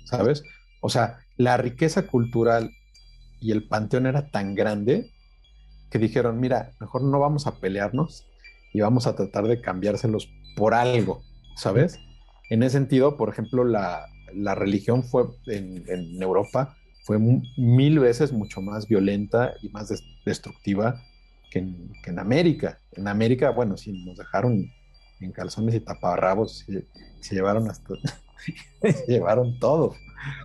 ¿sabes? O sea, la riqueza cultural y el panteón era tan grande que dijeron, mira, mejor no vamos a pelearnos y vamos a tratar de cambiárselos por algo, ¿sabes? En ese sentido, por ejemplo, la, religión fue en, en Europa fue mil veces mucho más violenta y más destructiva que en, América. En América, bueno, sí, nos dejaron en calzones y taparrabos, se, llevaron hasta, llevaron todo,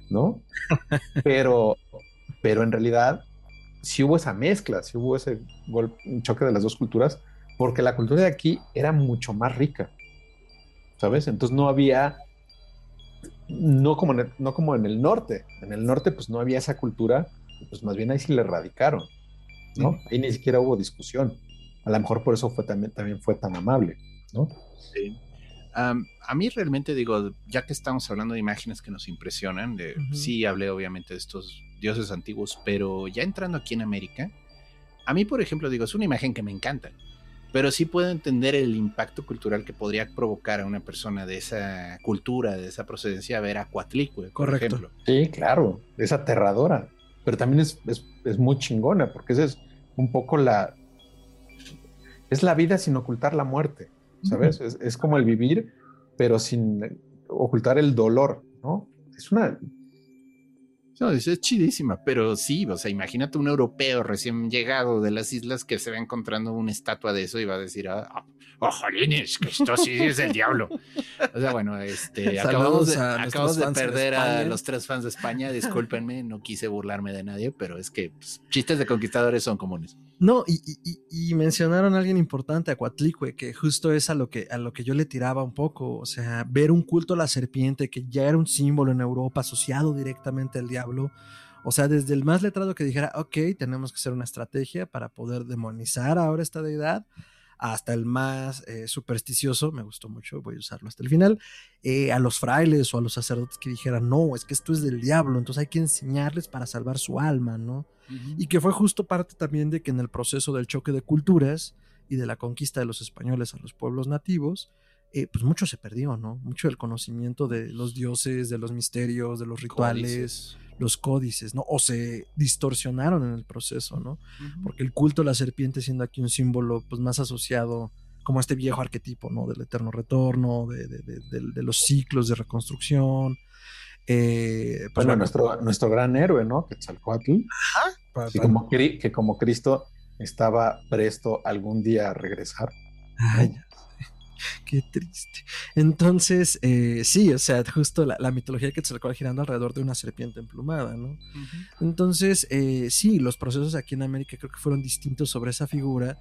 ¿no? Pero, pero en realidad sí hubo esa mezcla, sí hubo ese choque de las dos culturas, porque la cultura de aquí era mucho más rica, ¿sabes? Entonces no había no como, en el, no como en el norte. En el norte, pues no había esa cultura, pues más bien ahí sí le erradicaron, ¿no? Ahí ni siquiera hubo discusión. A lo mejor por eso fue también, también fue tan amable, ¿no? Sí. A mí realmente digo, ya que estamos hablando de imágenes que nos impresionan, de, sí hablé obviamente de estos dioses antiguos, pero ya entrando aquí en América, a mí por ejemplo digo, es una imagen que me encanta pero sí puedo entender el impacto cultural que podría provocar a una persona de esa cultura, de esa procedencia, ver a Coatlicue, por ejemplo. Sí, claro, es aterradora, pero también es, es, muy chingona, porque esa es un poco la... Es la vida sin ocultar la muerte, ¿sabes? es, es como el vivir, pero sin ocultar el dolor, ¿no? Es una, no, es chidísima, pero sí, o sea, imagínate un europeo recién llegado de las islas que se va encontrando una estatua de eso y va a decir, ah, ah ojolines, que esto sí es el diablo. O sea, bueno, este, acabamos de, acabamos de perder a los tres fans de España, discúlpenme, no quise burlarme de nadie, pero es que pues, chistes de conquistadores son comunes. No, y, mencionaron a alguien importante, a Cuatlicue, que justo es a lo que, a lo que yo le tiraba un poco, o sea, ver un culto a la serpiente que ya era un símbolo en Europa asociado directamente al diablo, o sea, desde el más letrado que dijera, ok, tenemos que hacer una estrategia para poder demonizar ahora esta deidad, hasta el más eh, supersticioso, me gustó mucho, voy a usarlo hasta el final, eh, a los frailes o a los sacerdotes que dijeran, no, es que esto es del diablo, entonces hay que enseñarles para salvar su alma, ¿no? Y que fue justo parte también de que en el proceso del choque de culturas y de la conquista de los españoles a los pueblos nativos, eh, pues mucho se perdió, ¿no? Mucho del conocimiento de los dioses, de los misterios, de los rituales los códices, ¿no? O se distorsionaron en el proceso, ¿no? Porque el culto a la serpiente siendo aquí un símbolo pues más asociado como a este viejo arquetipo, ¿no? Del eterno retorno, de, los ciclos de reconstrucción. Eh, pues bueno, nuestro, nuestro gran héroe, ¿no? Quetzalcoatl. Ajá. como, que como Cristo estaba presto algún día a regresar. Ay, Qué triste. Entonces, eh, sí, o sea, justo la, mitología que se recuerda girando alrededor de una serpiente emplumada, ¿no? Entonces, eh, sí, los procesos aquí en América creo que fueron distintos sobre esa figura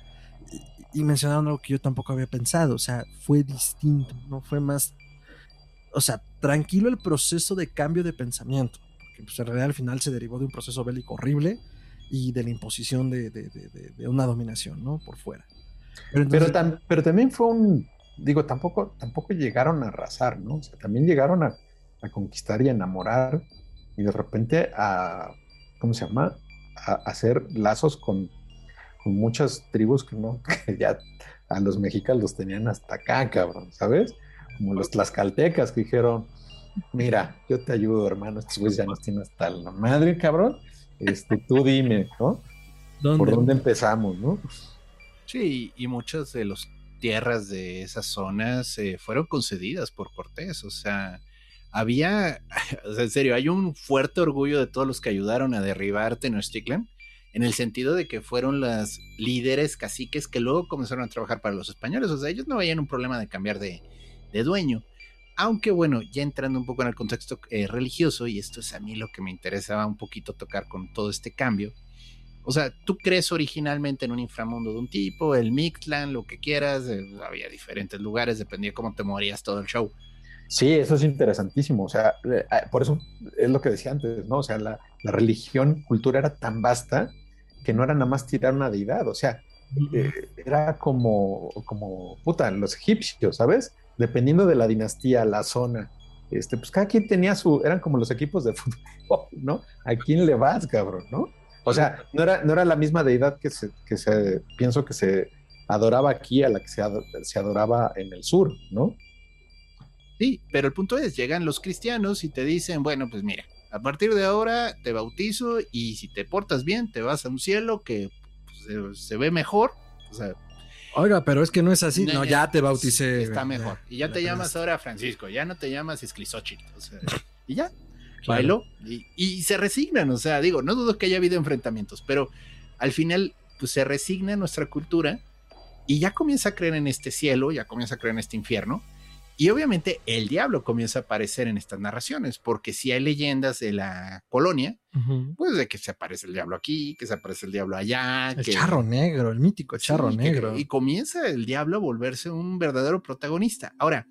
y, mencionaron algo que yo tampoco había pensado, o sea, fue distinto, ¿no? Fue más o sea, tranquilo el proceso de cambio de pensamiento, porque pues, en realidad al final se derivó de un proceso bélico horrible y de la imposición de, de, de, de una dominación, ¿no? Por fuera. Pero, entonces, pero, tam, pero, también fue un, digo, tampoco, tampoco llegaron a arrasar, ¿no? O sea, también llegaron a, a conquistar y a enamorar y de repente a, ¿cómo se llama? A, a hacer lazos con, con, muchas tribus que no, que ya a los mexicanos los tenían hasta acá, cabrón, ¿sabes? Como los tlaxcaltecas que dijeron, mira, yo te ayudo, hermano, estos güeyes ya nos tienen hasta la madre, cabrón. Este, tú dime, ¿no? ¿Dónde? ¿Por dónde empezamos, no? Sí, y muchas de las tierras de esas zonas eh, fueron concedidas por Cortés, o sea, había, o sea, en serio, hay un fuerte orgullo de todos los que ayudaron a derribar Tenochtitlan, en el sentido de que fueron las líderes caciques que luego comenzaron a trabajar para los españoles, o sea, ellos no veían un problema de cambiar de, de dueño. Aunque bueno, ya entrando un poco en el contexto eh, religioso, y esto es a mí lo que me interesaba un poquito tocar con todo este cambio, o sea, tú crees originalmente en un inframundo de un tipo, el Mictlan, lo que quieras, eh, había diferentes lugares, dependía cómo te morías todo el show. Sí, eso es interesantísimo. O sea, por eso es lo que decía antes, ¿no? O sea, la, la religión, cultura era tan vasta que no era nada más tirar una deidad. O sea, eh, era como, como, puta, los egipcios, ¿sabes? Dependiendo de la dinastía, la zona. Este, pues cada quien tenía su, eran como los equipos de fútbol, ¿no? ¿A quién le vas, cabrón, no? O sea, no era, no era la misma deidad que se, que se, pienso que se adoraba aquí a la que se, se adoraba en el sur, ¿no? Sí, pero el punto es, llegan los cristianos y te dicen, bueno, pues mira, a partir de ahora te bautizo y si te portas bien, te vas a un cielo que pues, se, se, ve mejor. O sea, Oiga, pero es que no es así. No, ya te bauticé. Está mejor. Y ya te llamas ahora Francisco, ya no te llamas Esclisochitl. O sea, y ya. Bailó y, y, se resignan. O sea, digo, no dudo que haya habido enfrentamientos, pero al final, pues se resigna nuestra cultura y ya comienza a creer en este cielo, ya comienza a creer en este infierno. Y obviamente el diablo comienza a aparecer en estas narraciones, porque si hay leyendas de la colonia, uh -huh. pues de que se aparece el diablo aquí, que se aparece el diablo allá. El que... charro negro, el mítico charro sí, negro. Que, y comienza el diablo a volverse un verdadero protagonista. Ahora.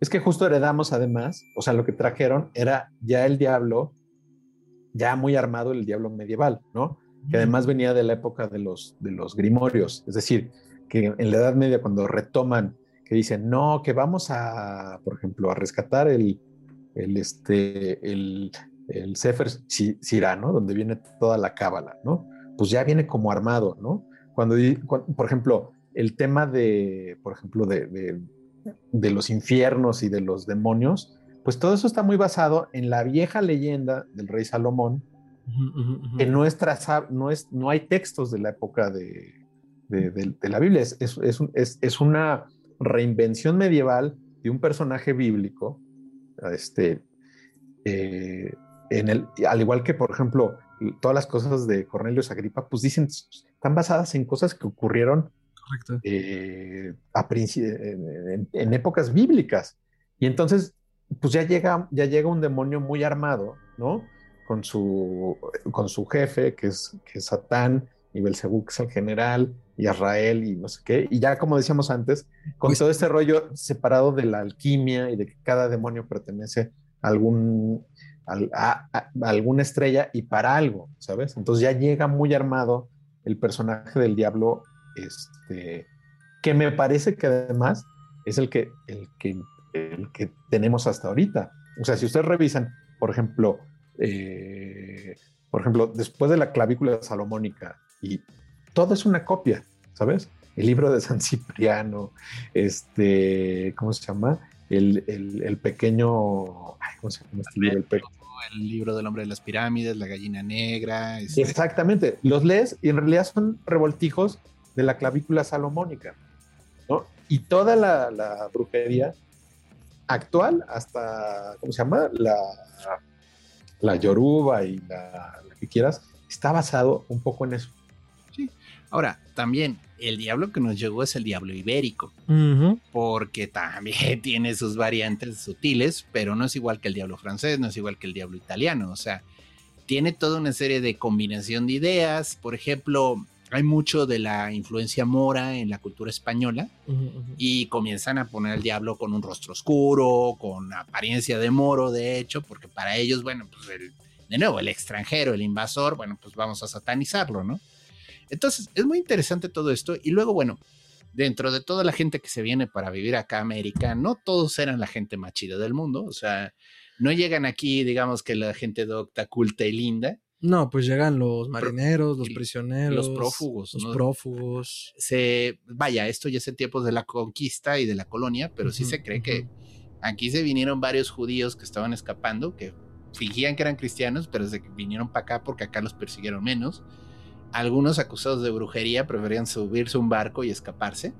Es que justo heredamos además, o sea, lo que trajeron era ya el diablo, ya muy armado el diablo medieval, ¿no? Que además venía de la época de los, de los grimorios, es decir, que en la Edad Media cuando retoman que dicen, no, que vamos a, por ejemplo, a rescatar el, el, este, el, el Sefer Sirá, ¿no? Donde viene toda la cábala, ¿no? Pues ya viene como armado, ¿no? Cuando, cuando, por ejemplo, el tema de, por ejemplo, de, de, de, los infiernos y de los demonios, pues todo eso está muy basado en la vieja leyenda del rey Salomón, uh, uh, uh, que no, es traza, no, es, no hay textos de la época de, de la Biblia, es, es, es, es una reinvención medieval de un personaje bíblico, este, eh, en el, al igual que, por ejemplo, todas las cosas de Cornelio Agripa, pues dicen, están basadas en cosas que ocurrieron eh, a en, en, épocas bíblicas. Y entonces, pues ya llega, ya llega un demonio muy armado, ¿no? Con su, con su jefe, que es, que es Satán, y Belzebú, que es el general, y Israel y no sé qué. Y ya como decíamos antes, con pues, todo este rollo separado de la alquimia y de que cada demonio pertenece a, algún, a, a, a, alguna estrella y para algo, ¿sabes? Entonces ya llega muy armado el personaje del diablo, este, que me parece que además es el que, el que, el que tenemos hasta ahorita. O sea, si ustedes revisan, por ejemplo, eh, por ejemplo, después de la clavícula salomónica y todo es una copia, ¿sabes? El libro de San Cipriano, este, ¿cómo se llama? El, el, el pequeño, ay, ¿cómo se llama este libro? El, libro del hombre de las pirámides, la gallina negra. Este... Exactamente, los lees y en realidad son revoltijos de la clavícula salomónica, ¿no? Y toda la, la brujería actual, hasta, ¿cómo se llama? La, la yoruba y la, la que quieras, está basado un poco en eso. Ahora, también el diablo que nos llegó es el diablo ibérico, uh -huh. porque también tiene sus variantes sutiles, pero no es igual que el diablo francés, no es igual que el diablo italiano, o sea, tiene toda una serie de combinación de ideas, por ejemplo, hay mucho de la influencia mora en la cultura española y comienzan a poner al diablo con un rostro oscuro, con apariencia de moro, de hecho, porque para ellos, bueno, pues el, de nuevo, el extranjero, el invasor, bueno, pues vamos a satanizarlo, ¿no? Entonces, es muy interesante todo esto y luego, bueno, dentro de toda la gente que se viene para vivir acá a América, no todos eran la gente más chida del mundo, o sea, no llegan aquí, digamos que la gente docta, culta y linda, No, pues llegan los marineros, los prisioneros, los prófugos, los ¿no? prófugos. se, vaya, esto ya es en tiempos de la conquista y de la colonia, pero sí Ujú, se cree que aquí se vinieron varios judíos que estaban escapando, que fingían que eran cristianos, pero se vinieron para acá porque acá los persiguieron menos. Algunos acusados de brujería preferían subirse a un barco y escaparse.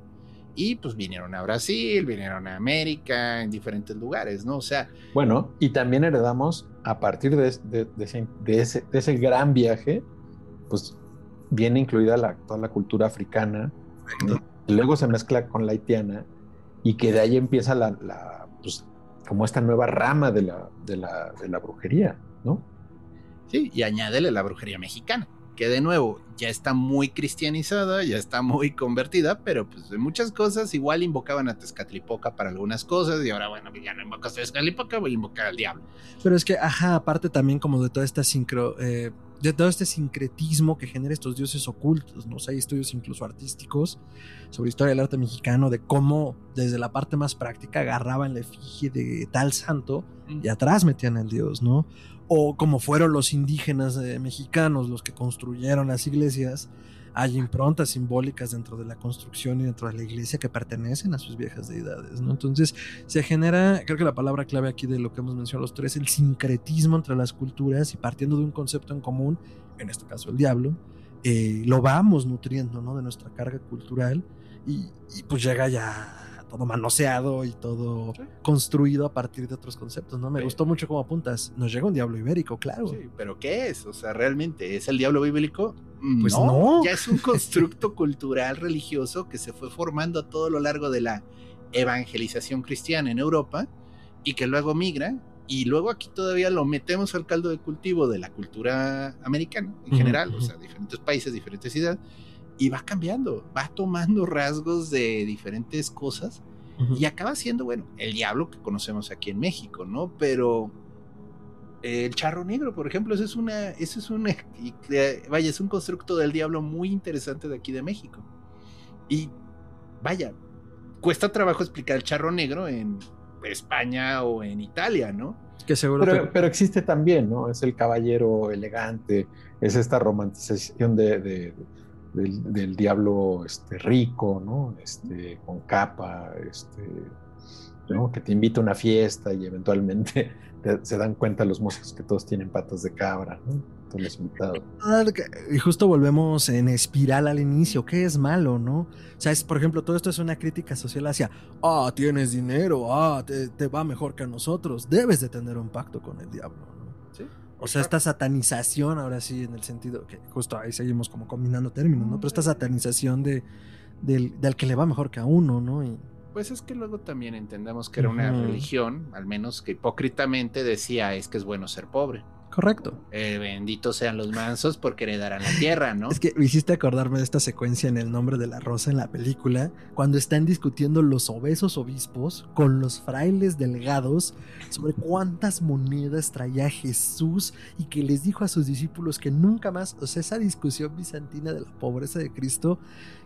Y pues vinieron a Brasil, vinieron a América, en diferentes lugares, ¿no? O sea, Bueno, y también heredamos a partir de, de- de ese, de ese- de ese gran viaje, pues viene incluida la, toda la cultura africana, luego se mezcla con la haitiana y que de ahí empieza la, la, pues, como esta nueva rama de la, de la, de la brujería, ¿no? Sí, y añádele la brujería mexicana, que de nuevo ya está muy cristianizada, ya está muy convertida, pero pues de muchas cosas igual invocaban a Tezcatlipoca para algunas cosas y ahora bueno, ya no invocas a Tezcatlipoca, voy a invocar al diablo. Pero es que, ajá, aparte también como de toda esta sincro, eh, de todo este sincretismo que genera estos dioses ocultos, ¿no? O sea, hay estudios incluso artísticos sobre historia del arte mexicano, de cómo desde la parte más práctica agarraban la efigie de tal santo y atrás metían al dios, ¿no? O como fueron los indígenas eh, mexicanos los que construyeron las iglesias, hay improntas simbólicas dentro de la construcción y dentro de la iglesia que pertenecen a sus viejas deidades. Entonces se genera, creo que la palabra clave aquí de lo que hemos mencionado los tres, el sincretismo entre las culturas y partiendo de un concepto en común, en este caso el diablo, eh, lo vamos nutriendo, ¿no? De nuestra carga cultural y, y pues llega ya todo manoseado y todo Sí. construido a partir de otros conceptos, ¿no? Me Sí. gustó mucho como apuntas. Nos llega un diablo ibérico, claro. Sí, pero ¿qué es? O sea, ¿realmente es el diablo bíblico? Mm, Pues no. Ya es un constructo cultural religioso que se fue formando a todo lo largo de la evangelización cristiana en Europa y que luego migra y luego aquí todavía lo metemos al caldo de cultivo de la cultura americana en general, o sea, diferentes países, diferentes ciudades y va cambiando, va tomando rasgos de diferentes cosas y acaba siendo, bueno, el diablo que conocemos aquí en México, ¿no? Pero el charro negro, por ejemplo, ese es una, ese es una, vaya, es un constructo del diablo muy interesante de aquí de México. Y vaya, cuesta trabajo explicar el charro negro en España o en Italia, ¿no? Que seguro Pero, te- pero existe también, ¿no? Es el caballero elegante, es esta romantización de, de- del, del diablo este, rico, ¿no? Este, con capa, este, ¿no? Que te invita a una fiesta y eventualmente te- se dan cuenta los mozos que todos tienen patas de cabra, ¿no? Invitados. Ah, Y justo volvemos en espiral al inicio. ¿Qué es malo, no? O sea, es, por ejemplo, todo esto es una crítica social hacia, ah, tienes dinero, ah, te, te va mejor que a nosotros. Debes de tener un pacto con el diablo. O sea, esta satanización, ahora sí, en el sentido que justo ahí seguimos como combinando términos, ¿no? Pero esta satanización de, del, del que le va mejor que a uno, ¿no? Y, Pues es que luego también entendamos que era una religión, al menos que hipócritamente decía es que es bueno ser pobre. Correcto. Eh, benditos sean los mansos porque heredarán la tierra, ¿no? Es que me hiciste acordarme de esta secuencia en El nombre de la rosa en la película, cuando están discutiendo los obesos obispos con los frailes delgados sobre cuántas monedas traía Jesús y que les dijo a sus discípulos que nunca más, o sea, esa discusión bizantina de la pobreza de Cristo,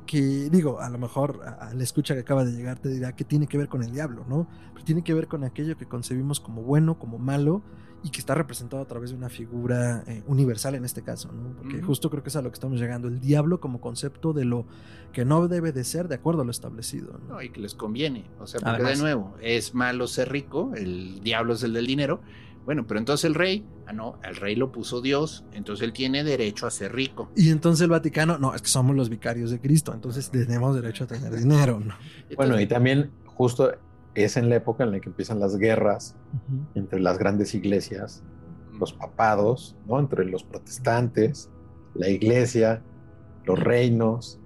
que digo, a lo mejor a, a la escucha que acaba de llegar te dirá que tiene que ver con el diablo, ¿no? Pero tiene que ver con aquello que concebimos como bueno, como malo y que está representado a través de una figura eh, universal en este caso, ¿no? Porque justo creo que es a lo que estamos llegando, el diablo como concepto de lo que no debe de ser de acuerdo a lo establecido, ¿no? No, y que les conviene. O sea, porque Además. de nuevo, es malo ser rico, el diablo es el del dinero. Bueno, pero entonces el rey, ah, no, el rey lo puso Dios, entonces él tiene derecho a ser rico. Y entonces el Vaticano, no, es que somos los vicarios de Cristo, entonces tenemos derecho a tener dinero, ¿no? Bueno, y también justo es en la época en la que empiezan las guerras entre las grandes iglesias, los papados, ¿no? Entre los protestantes, la iglesia, los reinos,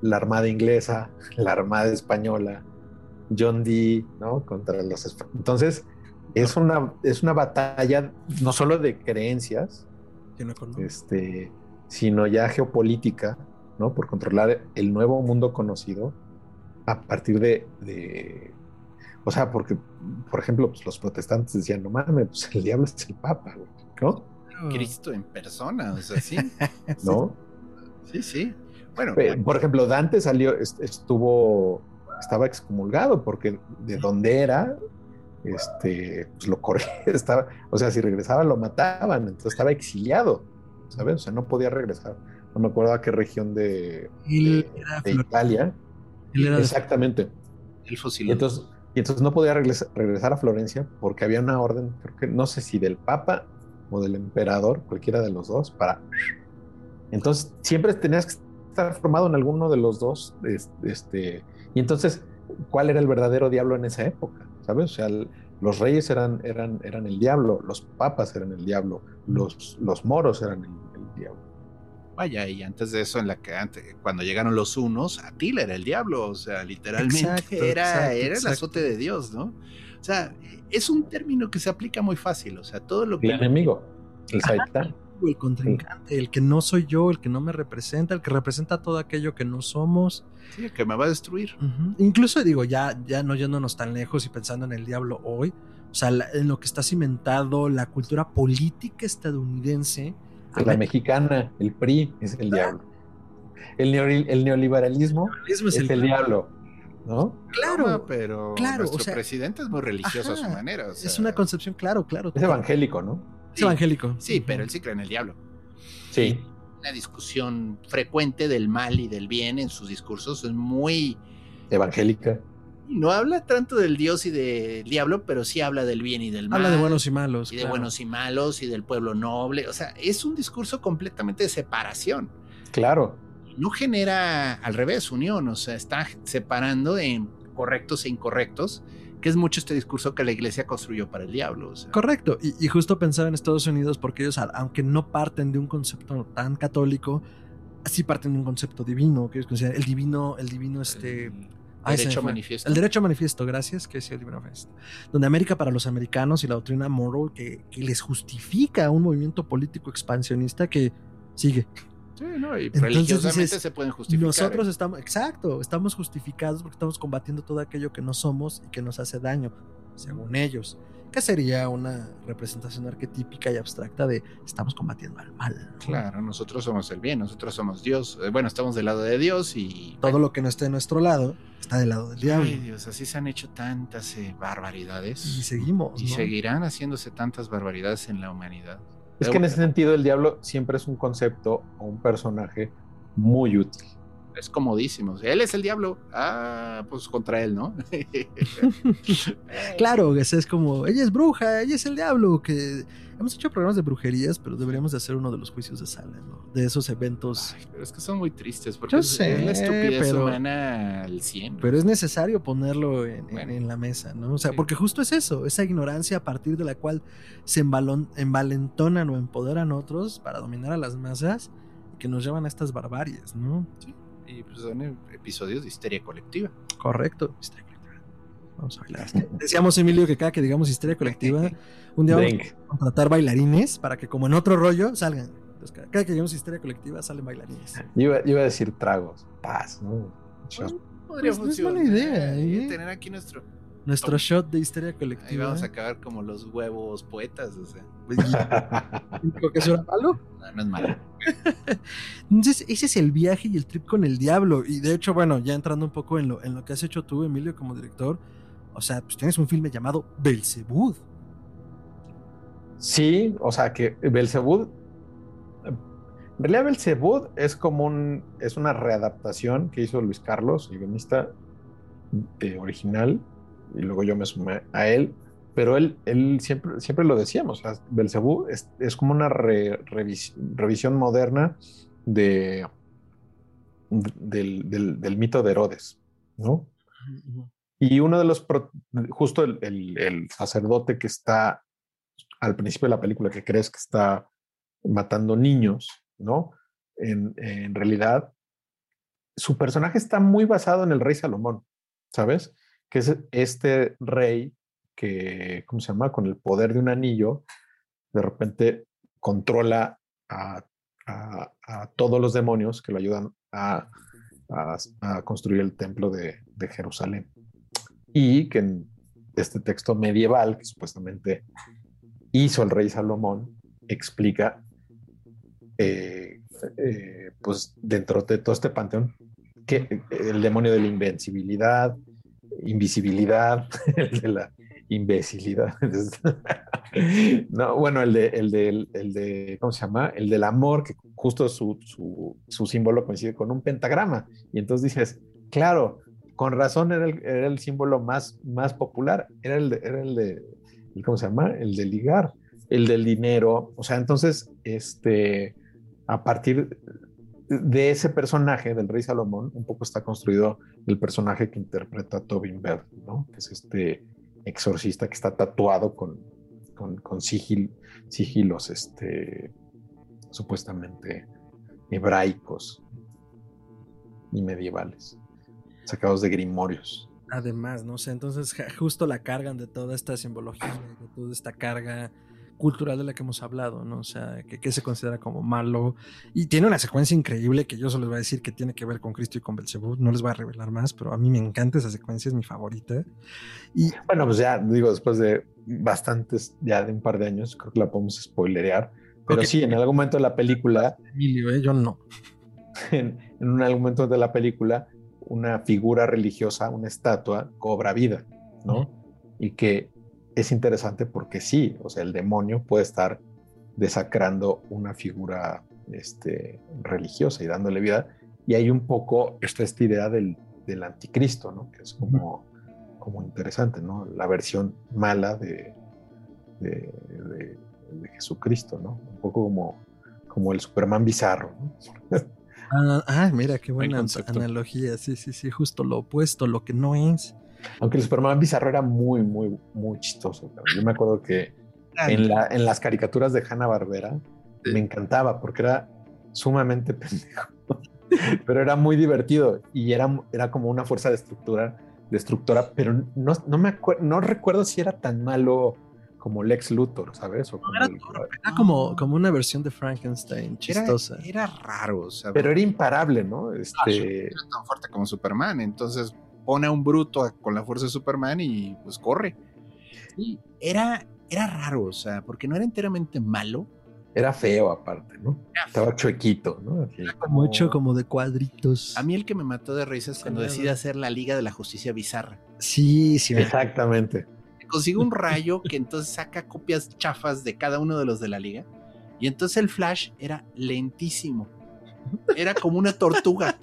la armada inglesa, la armada española, John Dee, ¿no? Contra los... Entonces, es una, es una batalla no solo de creencias, no este, sino ya geopolítica, ¿no? Por controlar el nuevo mundo conocido a partir de, de o sea, porque, por ejemplo, pues, los protestantes decían, no mames, pues el diablo es el papa, güey, ¿no? Cristo en persona, o sea, sí. ¿No? Sí, sí. Bueno, Por ejemplo, Dante salió, est- estuvo, estaba excomulgado porque de donde era, este, pues lo corría, estaba, o sea, si regresaba lo mataban, entonces estaba exiliado, ¿sabes? O sea, no podía regresar. No me acuerdo a qué región de, de- Italia. Él era de- Exactamente. el Y fusil. entonces, y entonces no podía regresar, regresar a Florencia porque había una orden, creo que no sé si del Papa o del emperador, cualquiera de los dos, para. Entonces siempre tenías que estar formado en alguno de los dos. es- Este, y entonces, ¿cuál era el verdadero diablo en esa época? ¿Sabes? O sea, el- los reyes eran, eran, eran el diablo, los papas eran el diablo, los, los moros eran el, el diablo. Vaya, y antes de eso, en la que antes, cuando llegaron los unos, Atila era el diablo, o sea, literalmente Exacto, era, exacto, era el azote de Dios, ¿no? O sea, es un término que se aplica muy fácil, o sea, todo lo El que enemigo, el Saitán. el contrincante, el que no soy yo, el que no me representa, el que representa todo aquello que no somos. sí, que me va a destruir. Incluso digo, ya, ya no yéndonos tan lejos y pensando en el diablo hoy, o sea, la- en lo que está cimentado la cultura política estadounidense. La mexicana, el PRI, es el diablo. El, neoli- el neoliberalismo es es el- el diablo, ¿no? Claro, pero claro, nuestro o sea, presidente es muy religioso a su manera. o es una concepción, claro, claro. Es evangélico, ¿no? Es evangélico. Sí, pero él sí cree en el diablo. Sí. Una discusión frecuente del mal y del bien en sus discursos es muy Evangélica. No habla tanto del Dios y del diablo, pero sí habla del bien y del mal. Habla de buenos y malos. y de buenos y malos y del pueblo noble. O sea, es un discurso completamente de separación. Claro. No genera al revés unión, o sea, está separando en correctos e incorrectos, que es mucho este discurso que la iglesia construyó para el diablo. o sea. Correcto, y, y justo pensaba en Estados Unidos porque ellos, aunque no parten de un concepto tan católico, sí parten de un concepto divino, que ellos consideran el divino, el divino este... Me derecho manifiesto. El derecho manifiesto, gracias, que es el manifiesto. Donde América para los americanos y la doctrina moral que, que les justifica un movimiento político expansionista que sigue. Sí, ¿no? Y Entonces religiosamente dices, se pueden justificar. Nosotros ¿eh? estamos, exacto, estamos justificados porque estamos combatiendo todo aquello que no somos y que nos hace daño, según ellos. Que sería una representación arquetípica y abstracta de estamos combatiendo al mal. ¿no? Claro, nosotros somos el bien, nosotros somos Dios. Eh, Bueno, estamos del lado de Dios y... Todo lo que no esté de nuestro lado está del lado del diablo. Ay, Dios, así se han hecho tantas eh, barbaridades. y seguimos. Y ¿no? seguirán haciéndose tantas barbaridades en la humanidad. Es que en ese sentido el diablo siempre es un concepto o un personaje muy útil. Es comodísimo. Él es el diablo. Ah, pues contra él, ¿no? Claro, es como, ella es bruja, ella es el diablo, que hemos hecho programas de brujerías, pero deberíamos de hacer uno de los juicios de sala, ¿no? De esos eventos. Ay, pero es que son muy tristes porque Yo es, sé, es la estupidez pero- humana al 100. Pero es necesario ponerlo en, en- Bueno. en la mesa, ¿no? O sea, Sí. porque justo es eso, esa ignorancia a partir de la cual se embalon- envalentonan o empoderan otros para dominar a las masas que nos llevan a estas barbaries, ¿no? Y pues son episodios de histeria colectiva. Correcto. Histeria colectiva. Vamos a bailar. Decíamos, Emilio, que cada que digamos histeria colectiva, un día vamos a contratar bailarines para que, como en otro rollo, salgan. Entonces, cada cada que digamos histeria colectiva, salen bailarines. Yo iba, yo iba a decir tragos, paz, ¿no? Podría Pues no es mala idea, Y ¿eh? Tener aquí nuestro. Nuestro shot de histeria Ahí colectiva. vamos a acabar como los huevos poetas. O sea, Digo que eso era malo. no, no es malo. Entonces, ese es el viaje y el trip con el diablo. Y de hecho, bueno, ya entrando un poco en lo, en lo que has hecho tú, Emilio, como director, o sea, pues tienes un filme llamado Belzebud. Sí, o sea que Belzebud, en realidad Belzebud es como un, es una readaptación que hizo Luis Carlos, el guionista eh, original, y luego yo me sumé a él, pero él, él siempre, siempre lo decíamos, o sea, Belzebú es, es como una re- revis- revisión moderna de, del, del- del mito de Herodes, ¿no? Y uno de los, justo el, el- el sacerdote que está al principio de la película, que crees que está matando niños, ¿no? En, en realidad, su personaje está muy basado en el rey Salomón, ¿sabes? Que es este rey que, ¿cómo se llama? Con el poder de un anillo, de repente controla a, todos los demonios que lo ayudan a, construir el templo de, Jerusalén. Y que en este texto medieval que supuestamente hizo el rey Salomón, explica, eh, eh, pues dentro de todo este panteón, que el demonio de la invencibilidad, invisibilidad, el de la imbecilidad. no, bueno, el de, el de, el de, ¿cómo se llama? El del amor, que justo su, su, su símbolo coincide con un pentagrama. Y entonces dices, claro, con razón era el, era el símbolo más, más popular, era el de, era el de, ¿cómo se llama? El de ligar, el del dinero. O sea, entonces, este, a partir de ese personaje del rey Salomón, un poco está construido el personaje que interpreta Tobin Bell, ¿no? Que es este exorcista que está tatuado con, con, con sigil- sigilos, este, supuestamente hebraicos y medievales, sacados de grimorios. Además, no sé, entonces justo la cargan de toda esta simbología, de toda esta carga cultural de la que hemos hablado, ¿no? O sea, que, que se considera como malo. Y tiene una secuencia increíble que yo solo les voy a decir que tiene que ver con Cristo y con Belcebú. No les voy a revelar más, pero a mí me encanta esa secuencia, es mi favorita. Y Bueno, pues ya digo, después de bastantes, ya de un par de años, creo que la podemos spoilerear. Pero Ok. sí, en algún momento de la película, Emilio, ¿eh? yo no. en, en un algún momento de la película, una figura religiosa, una estatua, cobra vida, ¿no? Y que es interesante porque sí, o sea, el demonio puede estar desacrando una figura este, religiosa y dándole vida. Y hay un poco esta, esta idea del, del anticristo, ¿no? Que es como, como interesante, ¿no? La versión mala de, de, de- de Jesucristo, ¿no? Un poco como, como el Superman bizarro, ¿no? Ah, ah, mira, qué buena analogía. Sí, sí, sí, justo lo opuesto, lo que no es. Aunque el Superman bizarro era muy, muy, muy chistoso. cabrón. Yo me acuerdo que en, la- en las caricaturas de Hanna Barbera Sí. me encantaba porque era sumamente pendejo, pero era muy divertido y era, era como una fuerza destructora, destructora, pero no, no me acuerdo, no recuerdo si era tan malo como Lex Luthor, ¿sabes? O como Era el- Era como, como una versión de Frankenstein Era, chistosa. era raro, sea, pero era imparable, ¿no? Ah, Este, era tan fuerte como Superman. Entonces pone a un bruto a- con la fuerza de Superman y pues corre. Y era, era raro, o sea, porque no era enteramente malo. era feo aparte, ¿no? Estaba chuequito, ¿no? Así. como hecho como de cuadritos. A mí el que me mató de risa es cuando decide hacer la Liga de la Justicia Bizarra. Sí, sí. Exactamente. Consigue un rayo que entonces saca copias chafas de cada uno de los de la liga. Y entonces el Flash era lentísimo. Era como una tortuga.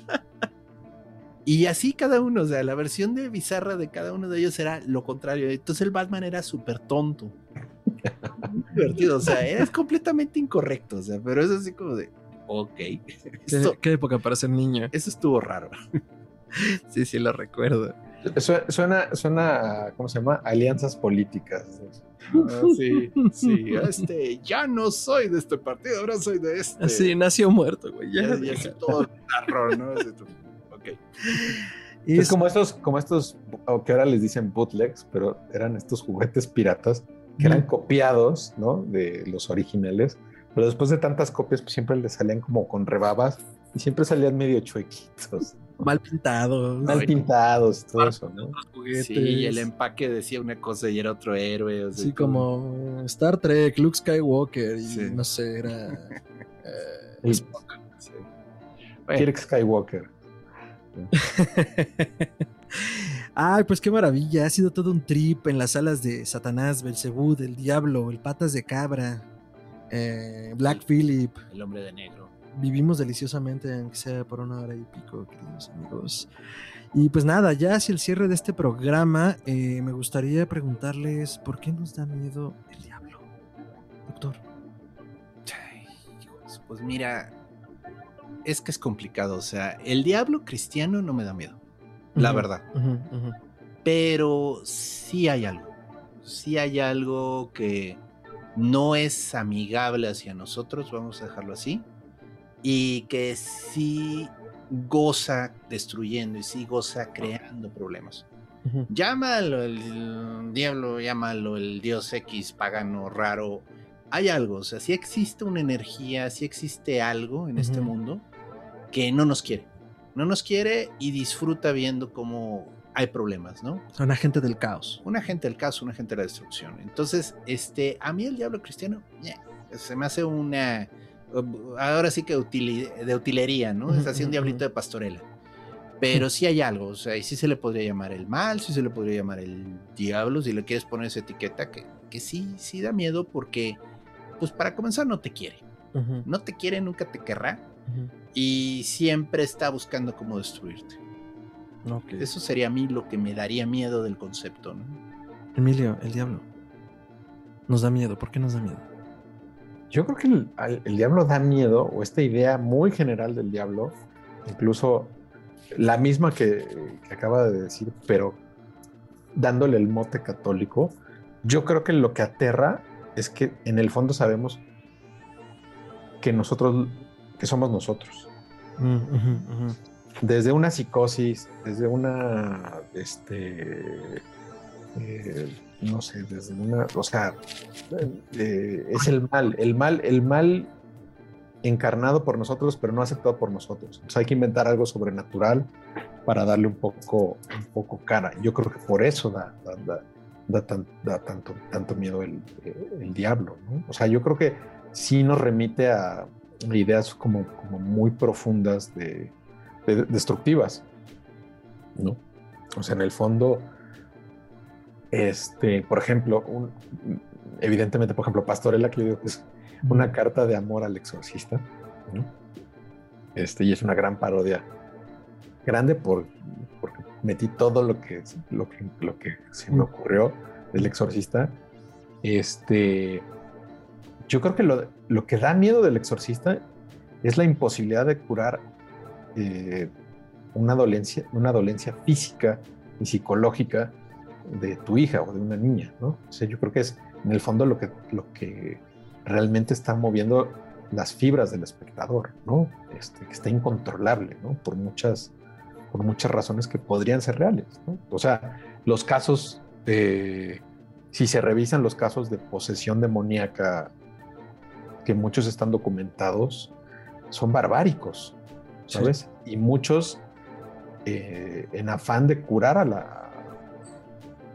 Y así cada uno, o sea, la versión de bizarra de cada uno de ellos era lo contrario. Entonces el Batman era súper tonto. Muy divertido, o sea, era completamente incorrecto, o sea, pero es así como de, ok, Qué, esto- qué época para ser niño. eso estuvo raro. Sí, sí, lo recuerdo. Su- Suena, suena, ¿cómo se llama? Alianzas políticas. Ah, sí, sí, este, ya no soy de este partido, ahora soy de este. Así nació muerto, güey. Ya, Ya, ya todo bizarro, ¿no? Y Es como estos, como estos, o que ahora les dicen bootlegs, pero eran estos juguetes piratas que eran copiados, ¿no? De los originales, pero después de tantas copias, pues siempre les salían como con rebabas y siempre salían medio chuequitos, mal pintado. mal pintados y todo eso, ¿no? juguetes. Sí, y el empaque decía una cosa y era otro héroe. o sea, Sí, todo. como Star Trek, Luke Skywalker, y Sí. no sé, era. eh, El Sí. Bueno, Kirk Skywalker. Ay, pues qué maravilla. Ha sido todo un trip en las salas de Satanás, Belcebú, el Diablo, el Patas de Cabra, eh, Black Phillip. el hombre de negro. Vivimos deliciosamente, aunque sea por una hora y pico, queridos amigos. Y pues nada, ya hacia el cierre de este programa, eh, me gustaría preguntarles por qué nos da miedo el diablo, doctor. Ay, Pues mira, es que es complicado. O sea, el diablo cristiano no me da miedo, la verdad. Pero sí hay algo. Sí hay algo que no es amigable hacia nosotros, vamos a dejarlo así. Y que sí goza destruyendo y sí goza creando problemas. Llámalo el diablo, llámalo el dios X pagano raro. hay algo, o sea, si existe una energía, si existe algo en este mundo que no nos quiere. No nos quiere y disfruta viendo cómo hay problemas, ¿no? Son agentes del caos. Un agente del caos, un agente de la destrucción. Entonces, este, a mí el diablo cristiano, se me hace una, ahora sí que de utilería, ¿no? Es así un diablito de pastorela. Pero sí hay algo, o sea, y sí se le podría llamar el mal, sí se le podría llamar el diablo, si le quieres poner esa etiqueta, que, que sí, sí da miedo porque, pues para comenzar, no te quiere. No te quiere, nunca te querrá, y siempre está buscando cómo destruirte. Eso sería a mí lo que me daría miedo del concepto, ¿no? Emilio, el diablo. Nos da miedo. ¿Por qué nos da miedo? Yo creo que el, el diablo da miedo, o esta idea muy general del diablo, incluso la misma que, que acaba de decir, pero dándole el mote católico, yo creo que lo que aterra es que en el fondo sabemos que nosotros, que somos nosotros. Mm. Desde una psicosis, desde una, este, eh, no sé, desde una, o sea, eh, es el mal, el mal, el mal encarnado por nosotros, pero no aceptado por nosotros. Entonces hay que inventar algo sobrenatural para darle un poco, un poco cara. Yo creo que por eso da, da, da- da tan- da tanto, tanto miedo el, eh, el diablo. ¿no? O sea, yo creo que sí nos remite a ideas como, como muy profundas de, de- destructivas. ¿no? O sea, en el fondo, este, por ejemplo, un- evidentemente, por ejemplo, Pastorela, que yo digo que es una carta de amor al exorcista. ¿no? Este, y es una gran parodia. Grande por, porque metí todo lo que, lo que, lo que se me Mm. ocurrió del exorcista. Este, yo creo que lo, lo que da miedo del exorcista es la imposibilidad de curar eh, una, dolencia, una dolencia física y psicológica de tu hija o de una niña, ¿no? O sea, yo creo que es en el fondo lo que, lo que realmente está moviendo las fibras del espectador, ¿no? Este, que está incontrolable, ¿no? Por muchas, por muchas razones que podrían ser reales, ¿no? O sea, los casos, de- si se revisan los casos de posesión demoníaca, que muchos están documentados, son barbáricos, ¿sabes? Y muchos, eh, en afán de curar a, la,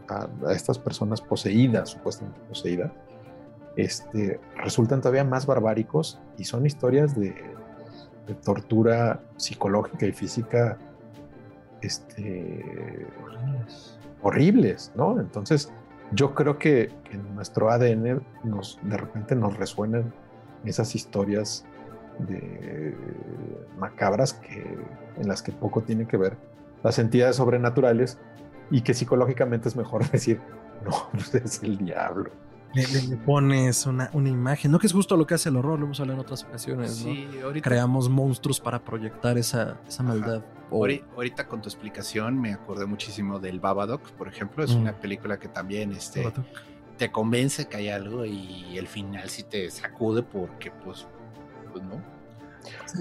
a, a estas personas poseídas, supuestamente poseídas, este, resultan todavía más barbáricos y son historias de, de tortura psicológica y física este, horribles, ¿no? Entonces, yo creo que en nuestro ADN nos, de repente nos resuenan esas historias de macabras que, en las que poco tiene que ver las entidades sobrenaturales y que psicológicamente es mejor decir, no, es el diablo. Le, le- le pones una, una imagen. No que es justo lo que hace el horror, lo hemos hablado en otras ocasiones, ¿no? Sí, ahorita, Creamos monstruos para proyectar esa, esa maldad. Ahorita con tu explicación me acordé muchísimo del Babadook, por ejemplo. Es Mm. una película que también este, te convence que hay algo y el final sí te sacude porque, pues, pues no.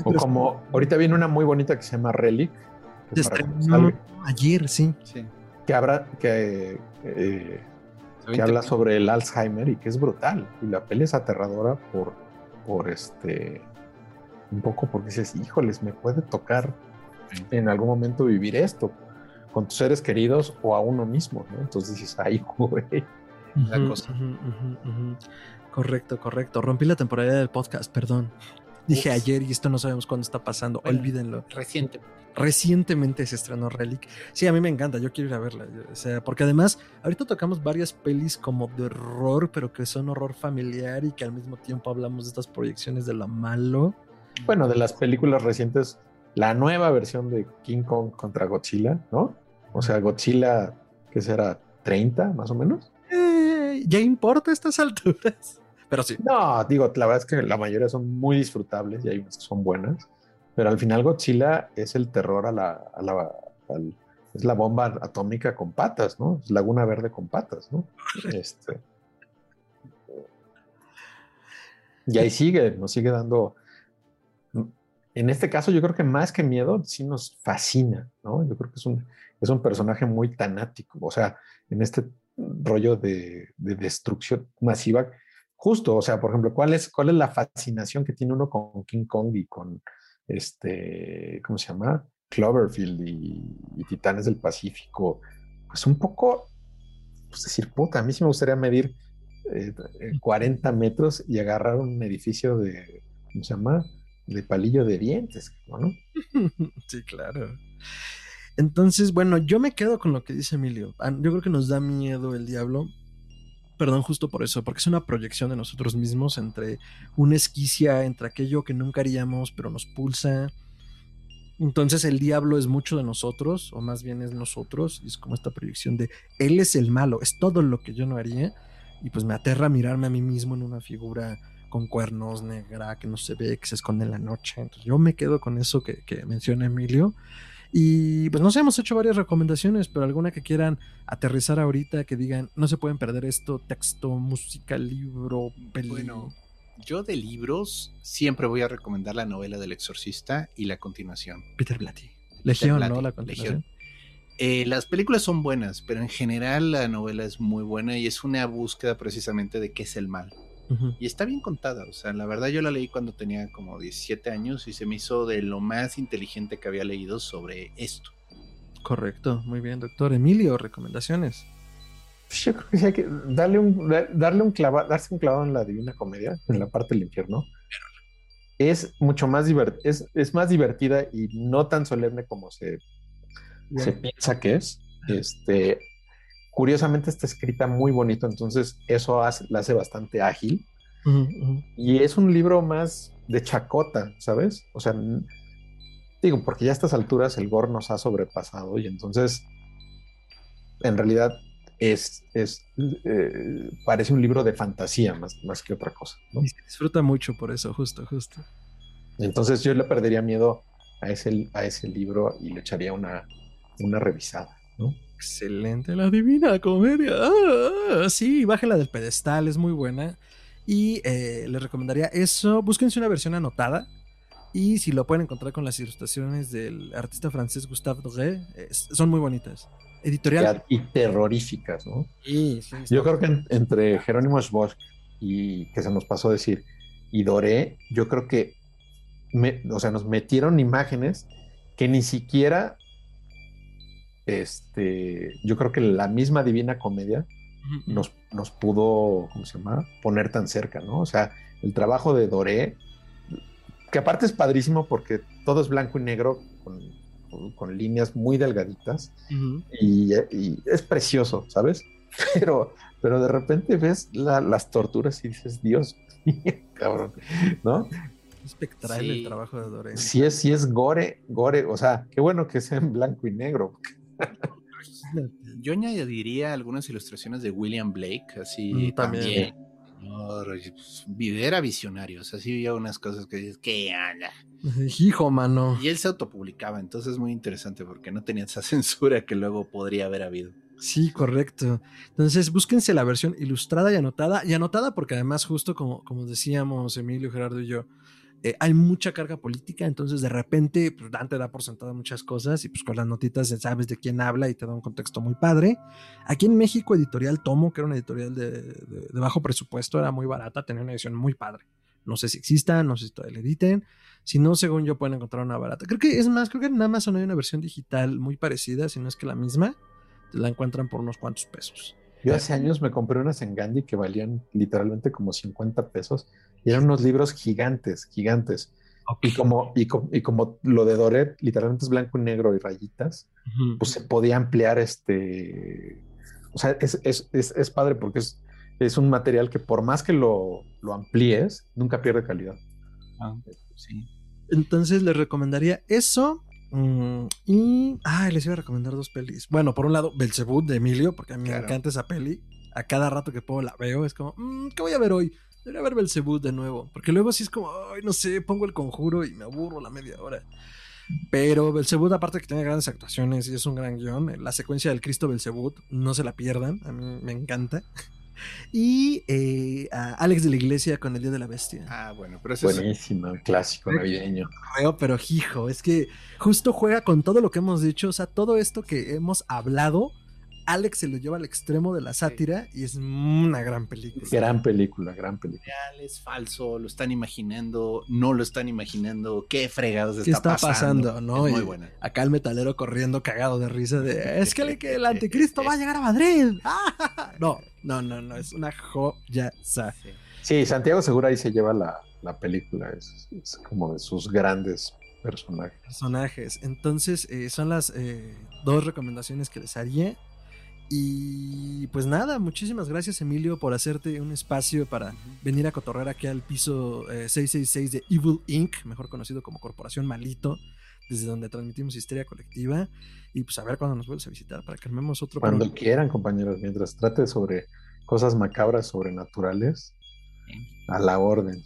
O como ahorita viene una muy bonita que se llama Relic, que, Se ayer, sí. Sí. que habrá que, eh, que habla sobre el Alzheimer y que es brutal. Y la peli es aterradora por, por este, un poco porque dices, híjoles, me puede tocar en algún momento vivir esto con tus seres queridos o a uno mismo, ¿no? Entonces dices, ay, güey. La cosa. Correcto, correcto. Rompí la temporada del podcast, perdón. Dije ayer y esto no sabemos cuándo está pasando. Bueno. Olvídenlo. Reciente. Recientemente se estrenó Relic. Sí, a mí me encanta, yo quiero ir a verla. O sea, porque además, ahorita tocamos varias pelis como de horror, pero que son horror familiar y que al mismo tiempo hablamos de estas proyecciones de lo malo. Bueno, de las películas recientes, la nueva versión de King Kong contra Godzilla, ¿no? O sea, Godzilla, ¿qué será? ¿30 más o menos? Ya importa a estas alturas. Pero sí. No, digo, la verdad es que la mayoría son muy disfrutables y hay unas que son buenas, pero al final Godzilla es el terror a la, a la al- es la bomba atómica con patas, ¿no? Es Laguna Verde con patas, ¿no? Este. Y ahí sigue, nos sigue dando. En este caso, yo creo que más que miedo, sí nos fascina, ¿no? Yo creo que es un, es un personaje muy tanático. O sea, en este rollo de, de destrucción masiva, justo, o sea, por ejemplo, ¿cuál es, cuál es la fascinación que tiene uno con King Kong y con este, ¿cómo se llama? Cloverfield y, y Titanes del Pacífico? Pues un poco, pues decir, puta, a mí sí me gustaría medir eh, 40 metros y agarrar un edificio de, ¿cómo se llama? De palillo de dientes, ¿no? sí, claro. Entonces, bueno, yo me quedo con lo que dice Emilio. Ah, Yo creo que nos da miedo el diablo. Perdón, justo por eso, porque es una proyección de nosotros mismos entre una esquicia, entre aquello que nunca haríamos, pero nos pulsa. Entonces el diablo es mucho de nosotros, o más bien es nosotros, y es como esta proyección de él es el malo, es todo lo que yo no haría, y pues me aterra mirarme a mí mismo en una figura con cuernos negra que no se ve, que se esconde en la noche. Entonces yo me quedo con eso que, que menciona Emilio. Y pues no sé, hemos hecho varias recomendaciones, pero alguna que quieran aterrizar ahorita, que digan, no se pueden perder esto, texto, música, libro, película. Bueno, yo de libros siempre voy a recomendar la novela del exorcista y la continuación. Peter Blatty. Legión, Blatty, ¿no? La continuación. Legión. Eh, las películas son buenas, pero en general la novela es muy buena y es una búsqueda precisamente de qué es el mal. Y está bien contada, o sea, la verdad yo la leí cuando tenía como 17 años y se me hizo de lo más inteligente que había leído sobre esto. Correcto, muy bien, doctor. Emilio, recomendaciones. Pues yo creo que sí hay que darle un, da- darle un clava, darse un clavado en la divina comedia, en la parte del infierno. Es mucho más divert, es, es más divertida y no tan solemne como se, se piensa que es. Este, curiosamente está escrita muy bonito, entonces eso hace, la hace bastante ágil. Y es un libro más de chacota, ¿sabes? O sea, digo, porque ya a estas alturas el gore nos ha sobrepasado y entonces, en realidad, es, es eh, parece un libro de fantasía más, más que otra cosa, ¿no? Y se disfruta mucho por eso, justo, justo. Entonces yo le perdería miedo a ese, a ese libro y le echaría una, una revisada, ¿no? Excelente, la divina comedia. Ah, ah, sí, bájela del pedestal, es muy buena. Y eh, les recomendaría eso. Búsquense una versión anotada. Y si lo pueden encontrar con las ilustraciones del artista francés Gustave Doré, son muy bonitas. Editorial. Y terroríficas, ¿no? Sí, sí, Yo creo que en- entre Jerónimo Bosch y que se nos pasó a decir y Doré, yo creo que me- o sea, nos metieron imágenes que ni siquiera este, yo creo que la misma Divina Comedia nos, nos pudo, ¿cómo se llama? Poner tan cerca, ¿no? O sea, el trabajo de Doré, que aparte es padrísimo porque todo es blanco y negro con, con- con líneas muy delgaditas y, y es precioso, ¿sabes? Pero, pero de repente ves la- las torturas y dices, Dios mío, cabrón, ¿no? Espectral Sí. el trabajo de Doré. Si es, si es gore, gore, o sea, qué bueno que sea en blanco y negro. Yo añadiría algunas ilustraciones de William Blake, así Mm, también. también. No, pues, era visionario, o sea, sí había unas cosas que dices, ¿qué anda? Hijo, mano. Y él se autopublicaba, entonces es muy interesante porque no tenía esa censura que luego podría haber habido. Sí, correcto. Entonces, búsquense la versión ilustrada y anotada. Y anotada porque además, justo como, como decíamos Emilio, Gerardo y yo, eh, hay mucha carga política, entonces de repente pues, Dante da por sentado muchas cosas y pues con las notitas sabes de quién habla y te da un contexto muy padre. Aquí en México, Editorial Tomo, que era una editorial de, bajo presupuesto, era muy barata, tenía una edición muy padre. No sé si exista, no sé si todavía la editen. Si no, según yo, pueden encontrar una barata. Creo que es más, creo que en Amazon hay una versión digital muy parecida, si no es que la misma la encuentran por unos cuantos pesos. Yo hace años me compré unas en Gandhi que valían literalmente como 50 pesos y eran unos libros gigantes, gigantes. Y como, y, co- y como lo de Doret literalmente es blanco y negro y rayitas, pues se podía ampliar este. O sea, es, es, es, es padre porque es, es un material que por más que lo, lo amplíes, nunca pierde calidad. Sí. Entonces les recomendaría eso. Mm, y. Ay, les iba a recomendar dos pelis. Bueno, por un lado, Belzebub de Emilio, porque a mí me encanta esa peli. A cada rato que puedo la veo. Es como, mm, ¿qué voy a ver hoy? Debería ver Belzebub de nuevo. Porque luego sí es como, ay, no sé, pongo el conjuro y me aburro la media hora. Pero Belzebub, aparte que tiene grandes actuaciones y es un gran guion, la secuencia del Cristo Belzebub, no se la pierdan, a mí me encanta. Y eh, a Alex de la Iglesia con el Día de la Bestia. Ah, bueno, pero eso es- Buenísimo, clásico navideño. Creo, pero hijo, es que justo juega con todo lo que hemos dicho, o sea, todo esto que hemos hablado, Alex se lo lleva al extremo de la sátira y es una gran película. Gran película, gran película. Real, es falso, lo están imaginando, no lo están imaginando, qué fregados ¿Qué está, está pasando, no? Es muy Y buena. Acá el metalero corriendo cagado de risa de es que el, que el anticristo va a llegar a Madrid. No, no, no, no, es una joya. Sí. Sí, Santiago Segura ahí se lleva la, la película. Es, es como de sus grandes personajes. personajes. Entonces, eh, son las eh, dos recomendaciones que les haría. Y pues nada, muchísimas gracias Emilio por hacerte un espacio para venir a cotorrear aquí al piso eh, 666 de Evil Inc., mejor conocido como Corporación Malito, desde donde transmitimos Histeria Colectiva. Y pues a ver cuándo nos vuelves a visitar para que armemos otro Cuando programa. quieran, compañeros, mientras trate sobre cosas macabras, sobrenaturales, a la orden.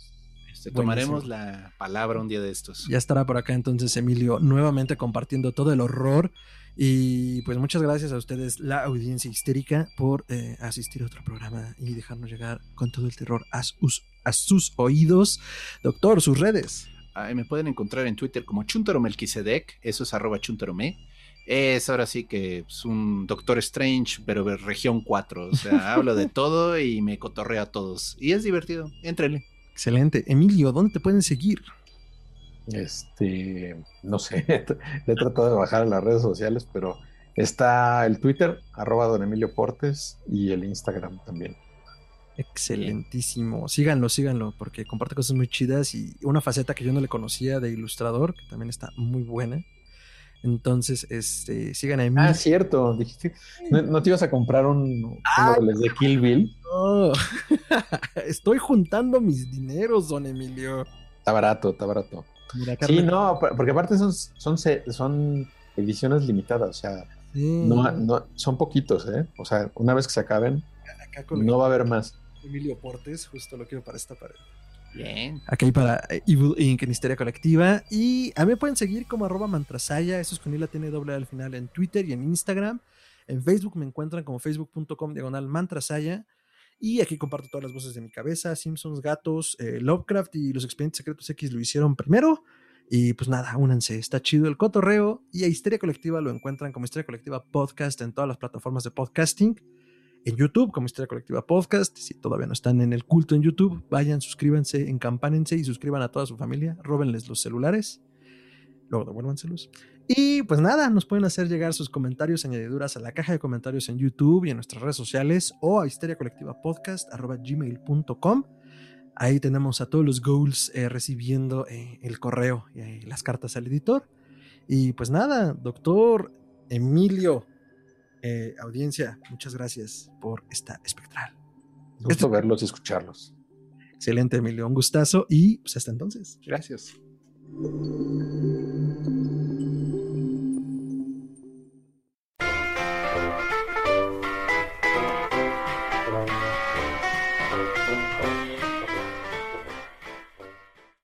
Este, tomaremos Buenísimo. la palabra un día de estos. Ya estará por acá entonces Emilio nuevamente compartiendo todo el horror. Y pues muchas gracias a ustedes, la audiencia histérica, por eh, asistir a otro programa y dejarnos llegar con todo el terror a sus, a sus oídos. Doctor, sus redes. Me pueden encontrar en Twitter como Chuntaro Melquisedec, eso es arroba chuntarome. Es ahora sí que es un Doctor Strange, pero de región 4. O sea, hablo de todo y me cotorreo a todos. Y es divertido, entrenle. Excelente. Emilio, ¿dónde te pueden seguir? Este, no sé, le he tratado de bajar a las redes sociales, pero está el Twitter, arroba don Emilio Portes, y el Instagram también. Excelentísimo. Síganlo, síganlo, porque comparte cosas muy chidas y una faceta que yo no le conocía de ilustrador, que también está muy buena. Entonces, este, sigan a Emilio. Ah, cierto, dijiste, ¿no, no te ibas a comprar un, uno Ah. de los de Kill Bill? No. Estoy juntando mis dineros, don Emilio. Está barato, está barato. Sí, no, por- porque aparte son, son, ediciones limitadas, o sea, Sí. no, no, son poquitos, ¿eh? O sea, una vez que se acaben, Acá con no va a haber más. Emilio Portes, justo lo quiero para esta pared. Bien. Aquí para Evil Inc. en Histeria Colectiva. Y a mí me pueden seguir como arroba mantrasaya. Eso es con I la tiene doble al final en Twitter y en Instagram. En Facebook me encuentran como facebook.com diagonal mantrasaya. Y aquí comparto todas las voces de mi cabeza. Simpsons, Gatos, eh, Lovecraft y los expedientes secretos X lo hicieron primero. Y pues nada, únanse. Está chido el cotorreo. Y a Histeria Colectiva lo encuentran como Histeria Colectiva Podcast en todas las plataformas de podcasting en YouTube como Historia Colectiva Podcast. Si todavía no están en el culto en YouTube, vayan, suscríbanse, encampanense y suscriban a toda su familia. Róbenles los celulares. Luego devuélvanselos. Y pues nada, nos pueden hacer llegar sus comentarios, añadiduras a la caja de comentarios en YouTube y en nuestras redes sociales o a histeriacolectivapodcast.gmail.com. Ahí tenemos a todos los goals eh, recibiendo eh, el correo y eh, las cartas al editor. Y pues nada, doctor Emilio, audiencia, muchas gracias por esta espectral. Gusto verlos y escucharlos. Excelente, Emilio, un gustazo y pues hasta entonces. Gracias.